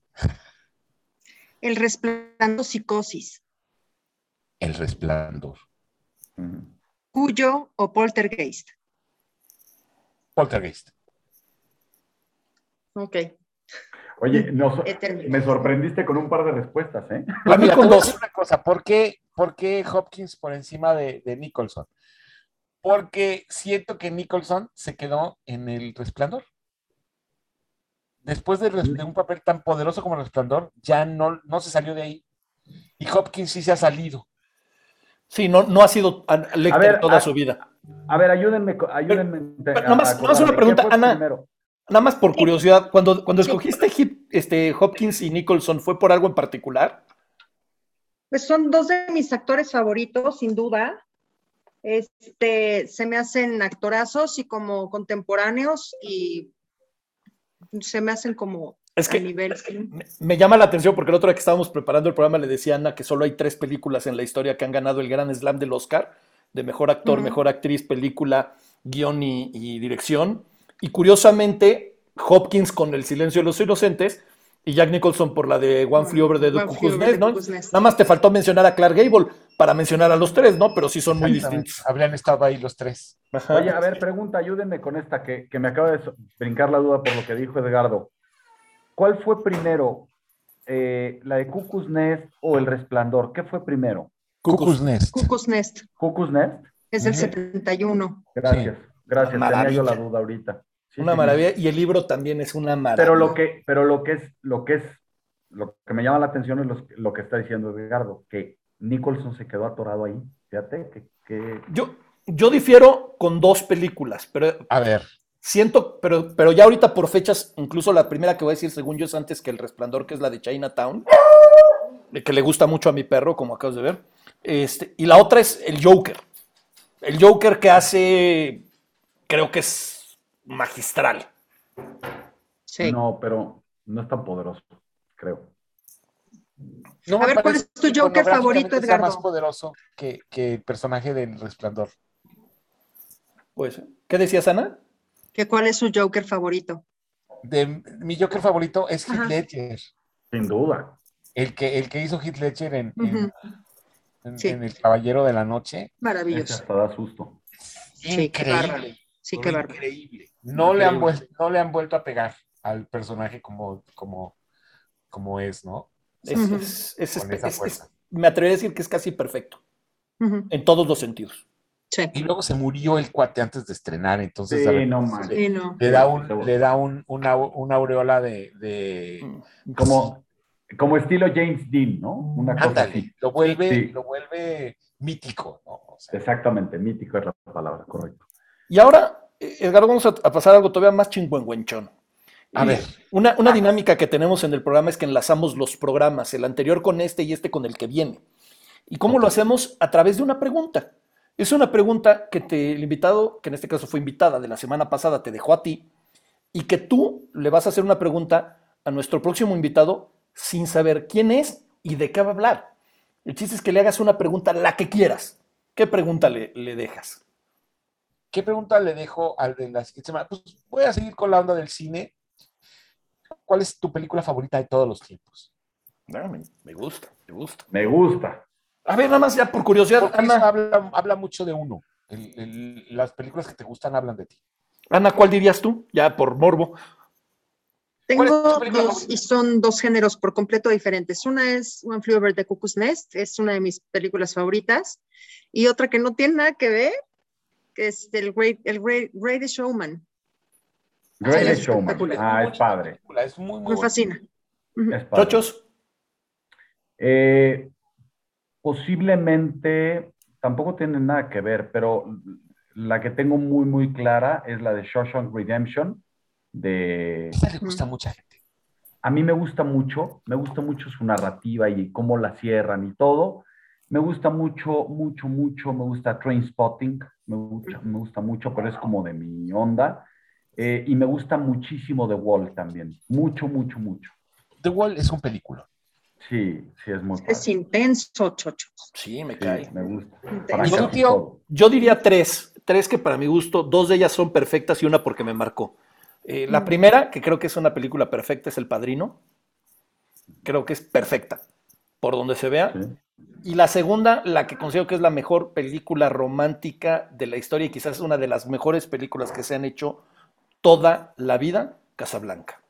El resplandor psicosis. El Resplandor. Cuyo o poltergeist. Poltergeist. Ok. Oye, no, me sorprendiste con un par de respuestas, ¿eh? a mí con dos. una cosa, ¿por qué, por qué Hopkins por encima de, de Nicholson? porque siento que Nicholson se quedó en el resplandor. Después de, de un papel tan poderoso como el resplandor, ya no, no se salió de ahí. Y Hopkins sí se ha salido. Sí, no, no ha sido ver, toda a- su vida. A ver, ayúdenme, ayúdenme. pero a- nada más- a nada más una pregunta, ¿quién fue Ana. primero? Nada más por curiosidad, cuando, cuando escogiste Hip- este, Hopkins y Nicholson, ¿fue por algo en particular? Pues son dos de mis actores favoritos, sin duda. Este, se me hacen actorazos y como contemporáneos y se me hacen como Es que nivel. me, me llama la atención porque el otro día que estábamos preparando el programa le decía a Ana que solo hay tres películas en la historia que han ganado el Gran Slam del Oscar, de mejor actor, mejor actriz, película, guion y, y dirección. Y curiosamente, Hopkins con El silencio de los inocentes y Jack Nicholson por la de One Flew Over the One Over Nest, ¿no? Nada más te faltó mencionar a Clark Gable para mencionar a los tres, ¿no? Pero sí son muy distintos. Habrían estado ahí los tres. Ajá. Oye, a ver, pregunta, ayúdenme con esta que, que me acaba de brincar la duda por lo que dijo Edgardo. ¿Cuál fue primero? eh, ¿La de Cuckoo's Nest o El Resplandor? ¿Qué fue primero? Cuckoo's Nest. Cuckoo's Nest ¿Cuckoo's Nest? es del Ujú. 71. Gracias, gracias. Tenía yo la duda ahorita. Sí, Una sí, sí. maravilla. Y el libro también es una maravilla. Pero lo que, pero lo que es, lo que es, lo que me llama la atención es lo, que está diciendo Edgardo, que Nicholson se quedó atorado ahí. Fíjate que, que- Yo, yo difiero con dos películas, pero A ver, siento, pero, pero ya ahorita por fechas, incluso la primera que voy a decir, según yo, es antes que El Resplandor, que es la de Chinatown, que le gusta mucho a mi perro, como acabas de ver. Este, y la otra es El Joker. El Joker que hace, creo que es magistral. Sí. no, pero no es tan poderoso, creo. no A ver, ¿cuál es tu Joker favorito, Edgardo? más poderoso que, que el personaje del resplandor. Pues, ¿qué decías, Ana? ¿Que ¿Cuál es su Joker favorito? De, mi Joker favorito es Heath Ajá. Ledger. Sin duda. El que, el que hizo Heath Ledger en, en- Ujú. en- Sí. en El Caballero de la Noche. Maravilloso. hasta da susto. Sí, qué bárbaro. Increíble. Sí, qué bárbaro. Increíble. No le, han vuelto, no le han vuelto a pegar al personaje como, como, como es, ¿no? Es- es- fuerza. me atrevería a decir que es casi perfecto, en todos los sentidos. Sí. Y luego se murió el cuate antes de estrenar, entonces Sí, no le- manches. Sí, no. le da, un, le da un, una, una aureola de, de- Mm. Como, como estilo James Dean, ¿no? Una cosa ándale, así. lo vuelve, Sí. lo vuelve mítico, ¿no? O sea, Exactamente, mítico es la palabra, correcto. Y ahora, eh, Edgardo, vamos a, a pasar a algo todavía más chingüengüenchón. A ver. Una, una dinámica que tenemos en el programa es que enlazamos los programas, el anterior con este y este con el que viene. ¿Y cómo lo hacemos? A través de una pregunta. Es una pregunta que te, el invitado, que en este caso fue invitada de la semana pasada, te dejó a ti, y que tú le vas a hacer una pregunta a nuestro próximo invitado sin saber quién es y de qué va a hablar. El chiste es que le hagas una pregunta, la que quieras. ¿Qué pregunta le, le dejas? ¿Qué pregunta le dejo al de la siguiente semana? Pues voy a seguir con la onda del cine. ¿Cuál es tu película favorita de todos los tiempos? Ah, me, me gusta, me gusta. Me gusta. A ver, nada más ya por curiosidad, Porque Ana, habla, habla mucho de uno. El- el- las películas que te gustan hablan de ti. Ana, ¿cuál dirías tú? Ya por morbo. Tengo ¿Cuál es tu película dos, y son dos géneros por completo diferentes. Una es One Flew Over the Cuckoo's Nest, es una de mis películas favoritas, y otra que no tiene nada que ver, que es el Great, el Great, Greatest Showman. Greatest es Showman. Ah, es padre. Es muy, muy Me fascina. Ujú. Es padre. Chochos, Eh, posiblemente tampoco tiene nada que ver, pero la que tengo muy, muy clara es la de Shawshank Redemption. De... Esa le gusta a mucha gente. A mí me gusta mucho, me gusta mucho su narrativa y cómo la cierran y todo. Me gusta mucho, mucho, mucho, me gusta Train Spotting, me gusta, me gusta mucho, pero es como de mi onda. Eh, y me gusta muchísimo The Wall también, mucho, mucho, mucho. The Wall es un película. Sí, sí, es muy Es padre. intenso, chocho. sí, me Sí, cae. me gusta. Yo diría tres, tres que para mi gusto, dos de ellas son perfectas y una porque me marcó. Eh, la Mm. primera, que creo que es una película perfecta, es El Padrino. Creo que es perfecta, por donde se vea. Sí. Y la segunda, la que considero que es la mejor película romántica de la historia y quizás una de las mejores películas que se han hecho toda la vida, Casablanca.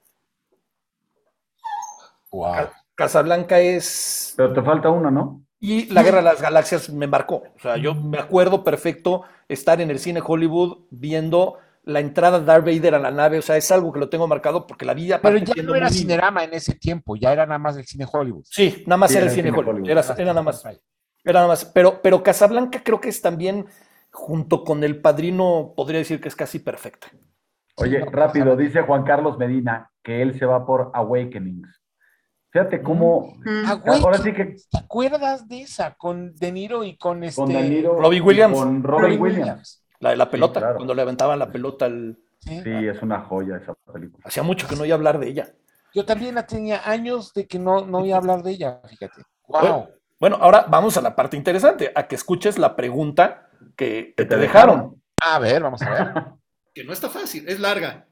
Wow. Casablanca es... Pero te falta uno, ¿no? Y La Guerra de las Galaxias me marcó. O sea, yo me acuerdo perfecto estar en el cine Hollywood viendo la entrada de Darth Vader a la nave. O sea, es algo que lo tengo marcado porque la vida. Pero ya no era Cinerama en ese tiempo, ya era nada más el cine Hollywood. Sí, nada más Sí, era el era cine cine Hollywood. Hollywood. Era, era nada más. Era nada más. Pero, pero Casablanca creo que es también, junto con El Padrino, podría decir que es casi perfecta. Oye, rápido, dice Juan Carlos Medina que él se va por Awakenings. Fíjate cómo. Mm. Ah, güey, Ahora sí que ¿Te acuerdas de esa? Con De Niro y con este. con Danilo. Robbie Williams. Con Robin Williams. La de la pelota, claro. cuando le aventaban la pelota al. Sí. Sí, es una joya esa película. Hacía mucho que no iba a hablar de ella. Yo también la tenía años de que no, no iba a hablar de ella, fíjate. Wow. Bueno, ahora vamos a la parte interesante, a que escuches la pregunta que, que Que te dejaron. A ver, vamos a ver. Que no está fácil, es larga.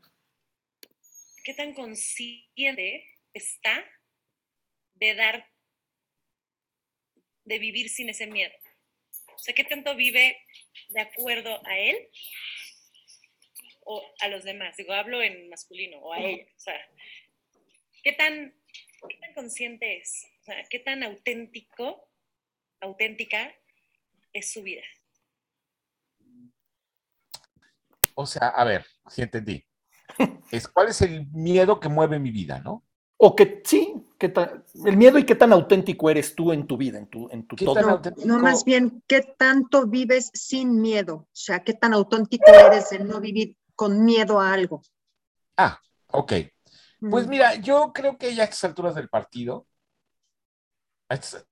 ¿Qué tan consciente está de dar, de vivir sin ese miedo? O sea, ¿qué tanto vive de acuerdo a él o a los demás? Digo, hablo en masculino o a ella. O sea, ¿qué tan, qué tan consciente es? O sea, ¿qué tan auténtico, auténtica es su vida? O sea, a ver, si entendí. Es, ¿Cuál es el miedo que mueve mi vida, no? O que sí, tan- el miedo y qué tan auténtico eres tú en tu vida, en tu, en tu ¿Qué todo. No, más bien, ¿qué tanto vives sin miedo? O sea, ¿qué tan auténtico eres de no vivir con miedo a algo? Ah, ok. Pues mira, yo creo que ya a estas alturas del partido,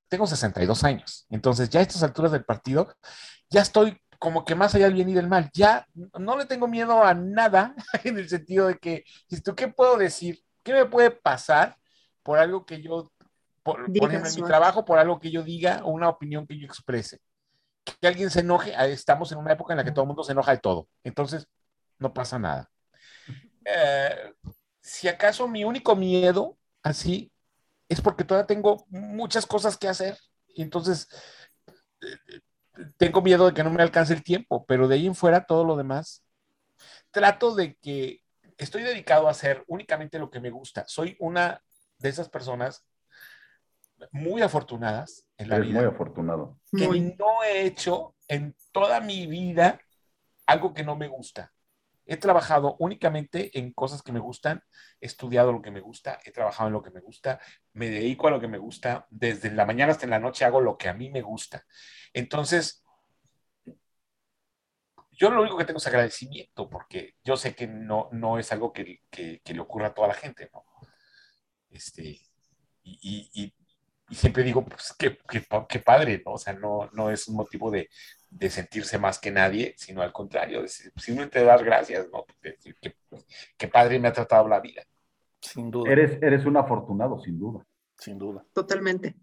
tengo 62 años, entonces ya a estas alturas del partido, ya estoy como que más allá del bien y del mal, ya no le tengo miedo a nada en el sentido de que, tú, ¿qué puedo decir? ¿Qué me puede pasar por algo que yo, por, ejemplo, en mi trabajo, por algo que yo diga o una opinión que yo exprese? Que alguien se enoje, estamos en una época en la que todo el mundo se enoja de todo, entonces no pasa nada. Eh, si acaso mi único miedo, así, es porque todavía tengo muchas cosas que hacer y entonces eh, tengo miedo de que no me alcance el tiempo, pero de ahí en fuera todo lo demás, trato de que estoy dedicado a hacer únicamente lo que me gusta. Soy una de esas personas muy afortunadas en la Eres vida muy afortunado. que Muy. no he hecho en toda mi vida algo que no me gusta. He trabajado únicamente en cosas que me gustan, he estudiado lo que me gusta, he trabajado en lo que me gusta, me dedico a lo que me gusta, desde la mañana hasta la noche hago lo que a mí me gusta. Entonces, yo lo único que tengo es agradecimiento, porque yo sé que no, no es algo que, que- que le ocurra a toda la gente, ¿no? Este, y, y- y- y siempre digo, pues qué, qué qué padre, ¿no? O sea, no, no es un motivo de, de sentirse más que nadie, sino al contrario, de simplemente dar gracias, ¿no? De decir, qué, qué padre me ha tratado la vida. Sin duda, Eres, eres un afortunado, sin duda. sin duda. Totalmente.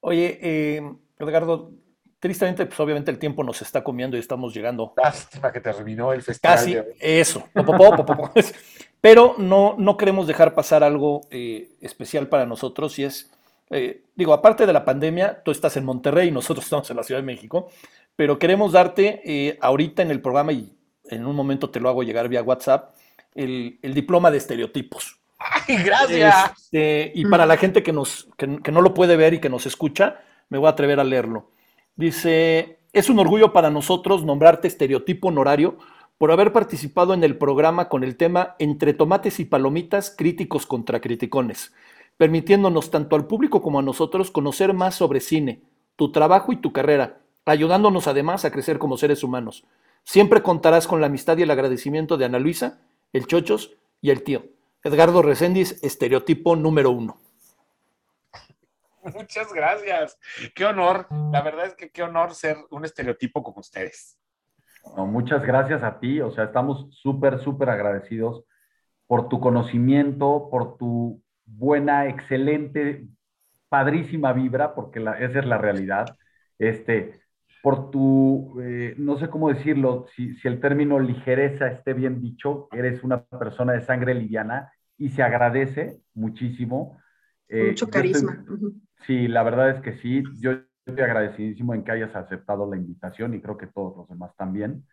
Oye, eh, Edgardo, tristemente, pues obviamente el tiempo nos está comiendo y estamos llegando Lástima que terminó el festival. Casi de eso. Pero no, no queremos dejar pasar algo eh, especial para nosotros y es, eh, digo, aparte de la pandemia, tú estás en Monterrey y nosotros estamos en la Ciudad de México, pero queremos darte eh, ahorita en el programa y en un momento te lo hago llegar vía WhatsApp, el, el diploma de estereotipos. ¡Ay, gracias! Este, y para la gente que, nos, que, que no lo puede ver y que nos escucha, me voy a atrever a leerlo. Dice, es un orgullo para nosotros nombrarte estereotipo honorario por haber participado en el programa con el tema Entre tomates y palomitas, críticos contra criticones, permitiéndonos tanto al público como a nosotros conocer más sobre cine, tu trabajo y tu carrera, ayudándonos además a crecer como seres humanos. Siempre contarás con la amistad y el agradecimiento de Ana Luisa, el Chochos y el tío. Edgardo Reséndiz, estereotipo número uno. Muchas gracias. Qué honor. La verdad es que qué honor ser un estereotipo como ustedes. No, muchas gracias a ti. O sea, estamos súper, súper agradecidos por tu conocimiento, por tu buena, excelente, padrísima vibra, porque la, esa es la realidad. Este, por tu, eh, no sé cómo decirlo, si, si el término ligereza esté bien dicho, eres una persona de sangre liviana y se agradece muchísimo. Eh, Mucho yo estoy- carisma. Sí, la verdad es que sí. Yo estoy agradecidísimo en que hayas aceptado la invitación y creo que todos los demás también.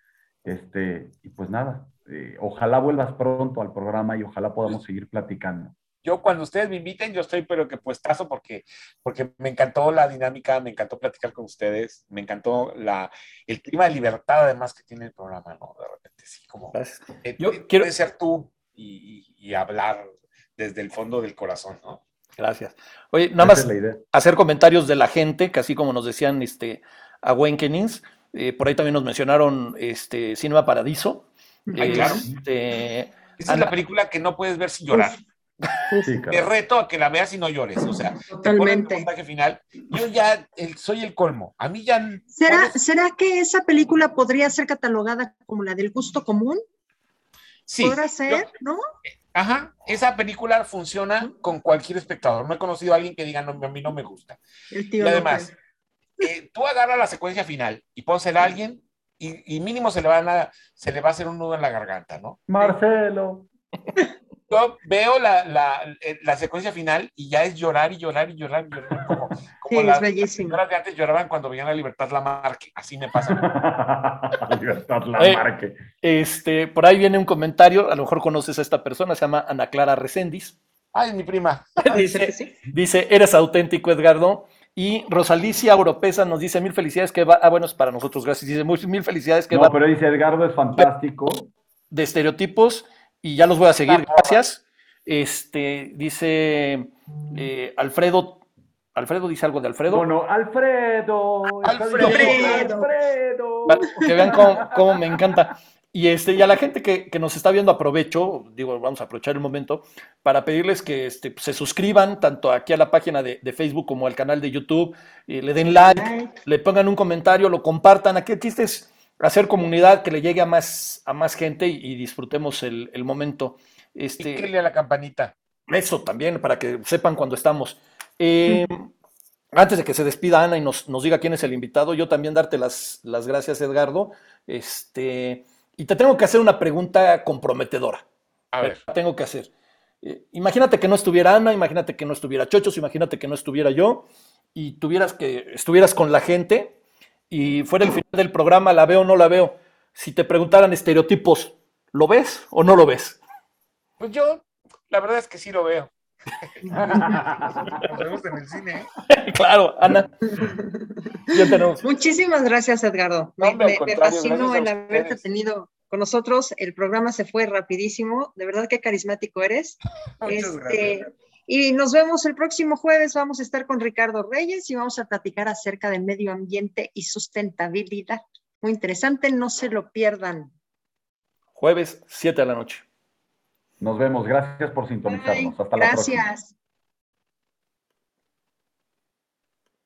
Este, y pues nada, eh, ojalá vuelvas pronto al programa y ojalá podamos seguir platicando. yo cuando ustedes me inviten, yo estoy pero que puestazo porque, porque me encantó la dinámica, me encantó platicar con ustedes, me encantó la, el clima de libertad además que tiene el programa, ¿no? De repente, sí, como eh, yo eh, quiero ser tú y, y, hablar desde el fondo del corazón, ¿no? Gracias. Oye, nada más hacer comentarios de la gente, que así como nos decían este, Awakenings, eh, por ahí también nos mencionaron este, Cinema Paradiso. claro. Este, Esa es la película que no puedes ver sin llorar. Te reto a que la veas y no llores. O sea, Totalmente. montaje final. Yo ya soy el colmo. A mí ya. ¿Será, ¿Será que esa película podría ser catalogada como la del gusto común? Sí. Podrá ser, ¿no? Ajá, esa película funciona con cualquier espectador. No he conocido a alguien que diga, no, a mí no me gusta. y además, eh, tú agarras la secuencia final y pónsela a alguien y, y, mínimo se le, van a, se le va a hacer un nudo en la garganta, ¿no? Marcelo. Yo veo la, la, eh, la secuencia final y ya es llorar y llorar y llorar. Y llorar como, como sí, las, es bellísimo. Las de antes lloraban cuando veían a Libertad Lamarque. Así me pasa. Libertad Lamarque. Eh, este, por ahí viene un comentario, a lo mejor conoces a esta persona, se llama Ana Clara Recendis. Ay, mi prima. dice, dice, eres auténtico, Edgardo. Y Rosalicia Oropesa nos dice mil felicidades que va. Ah, bueno, es para nosotros, gracias. Dice mil felicidades que no, va. pero dice Edgardo es fantástico. De estereotipos, y ya los voy a seguir, gracias. Este, dice eh, Alfredo. Alfredo dice algo de Alfredo. Bueno, Alfredo. Alfredo. Alfredo. Que vean cómo, cómo me encanta. Y, este, y a la gente que, que, nos está viendo, aprovecho, digo, vamos a aprovechar el momento para pedirles que este, se suscriban tanto aquí a la página de, de Facebook como al canal de YouTube, eh, le den like, like, le pongan un comentario, lo compartan. Aquí el chiste es hacer comunidad, que le llegue a más, a más gente y, y disfrutemos el, el, momento. Este, y a la campanita. Eso también, para que sepan cuando estamos. Eh, antes de que se despida Ana y nos, nos, diga quién es el invitado, yo también darte las, las gracias, Edgardo. Este y te tengo que hacer una pregunta comprometedora. A ver. Tengo que hacer. Eh, imagínate que no estuviera Ana, imagínate que no estuviera Chochos, imagínate que no estuviera yo y tuvieras que estuvieras con la gente y fuera el final del programa, la veo o no la veo. Si te preguntaran estereotipos, ¿lo ves o no lo ves? Pues yo, la verdad es que sí lo veo. Nos vemos en el cine. claro, Ana. Ya tenemos. Muchísimas gracias, Edgardo. No, me, me, fascinó el haberte tenido con nosotros. El programa se fue rapidísimo. De verdad que carismático eres. Muchas este, gracias. Y nos vemos el próximo jueves. Vamos a estar con Ricardo Reyes y vamos a platicar acerca del medio ambiente y sustentabilidad. Muy interesante, no se lo pierdan. Jueves, 7 de la noche. Nos vemos. Gracias por sintonizarnos. Hasta la próxima. Gracias.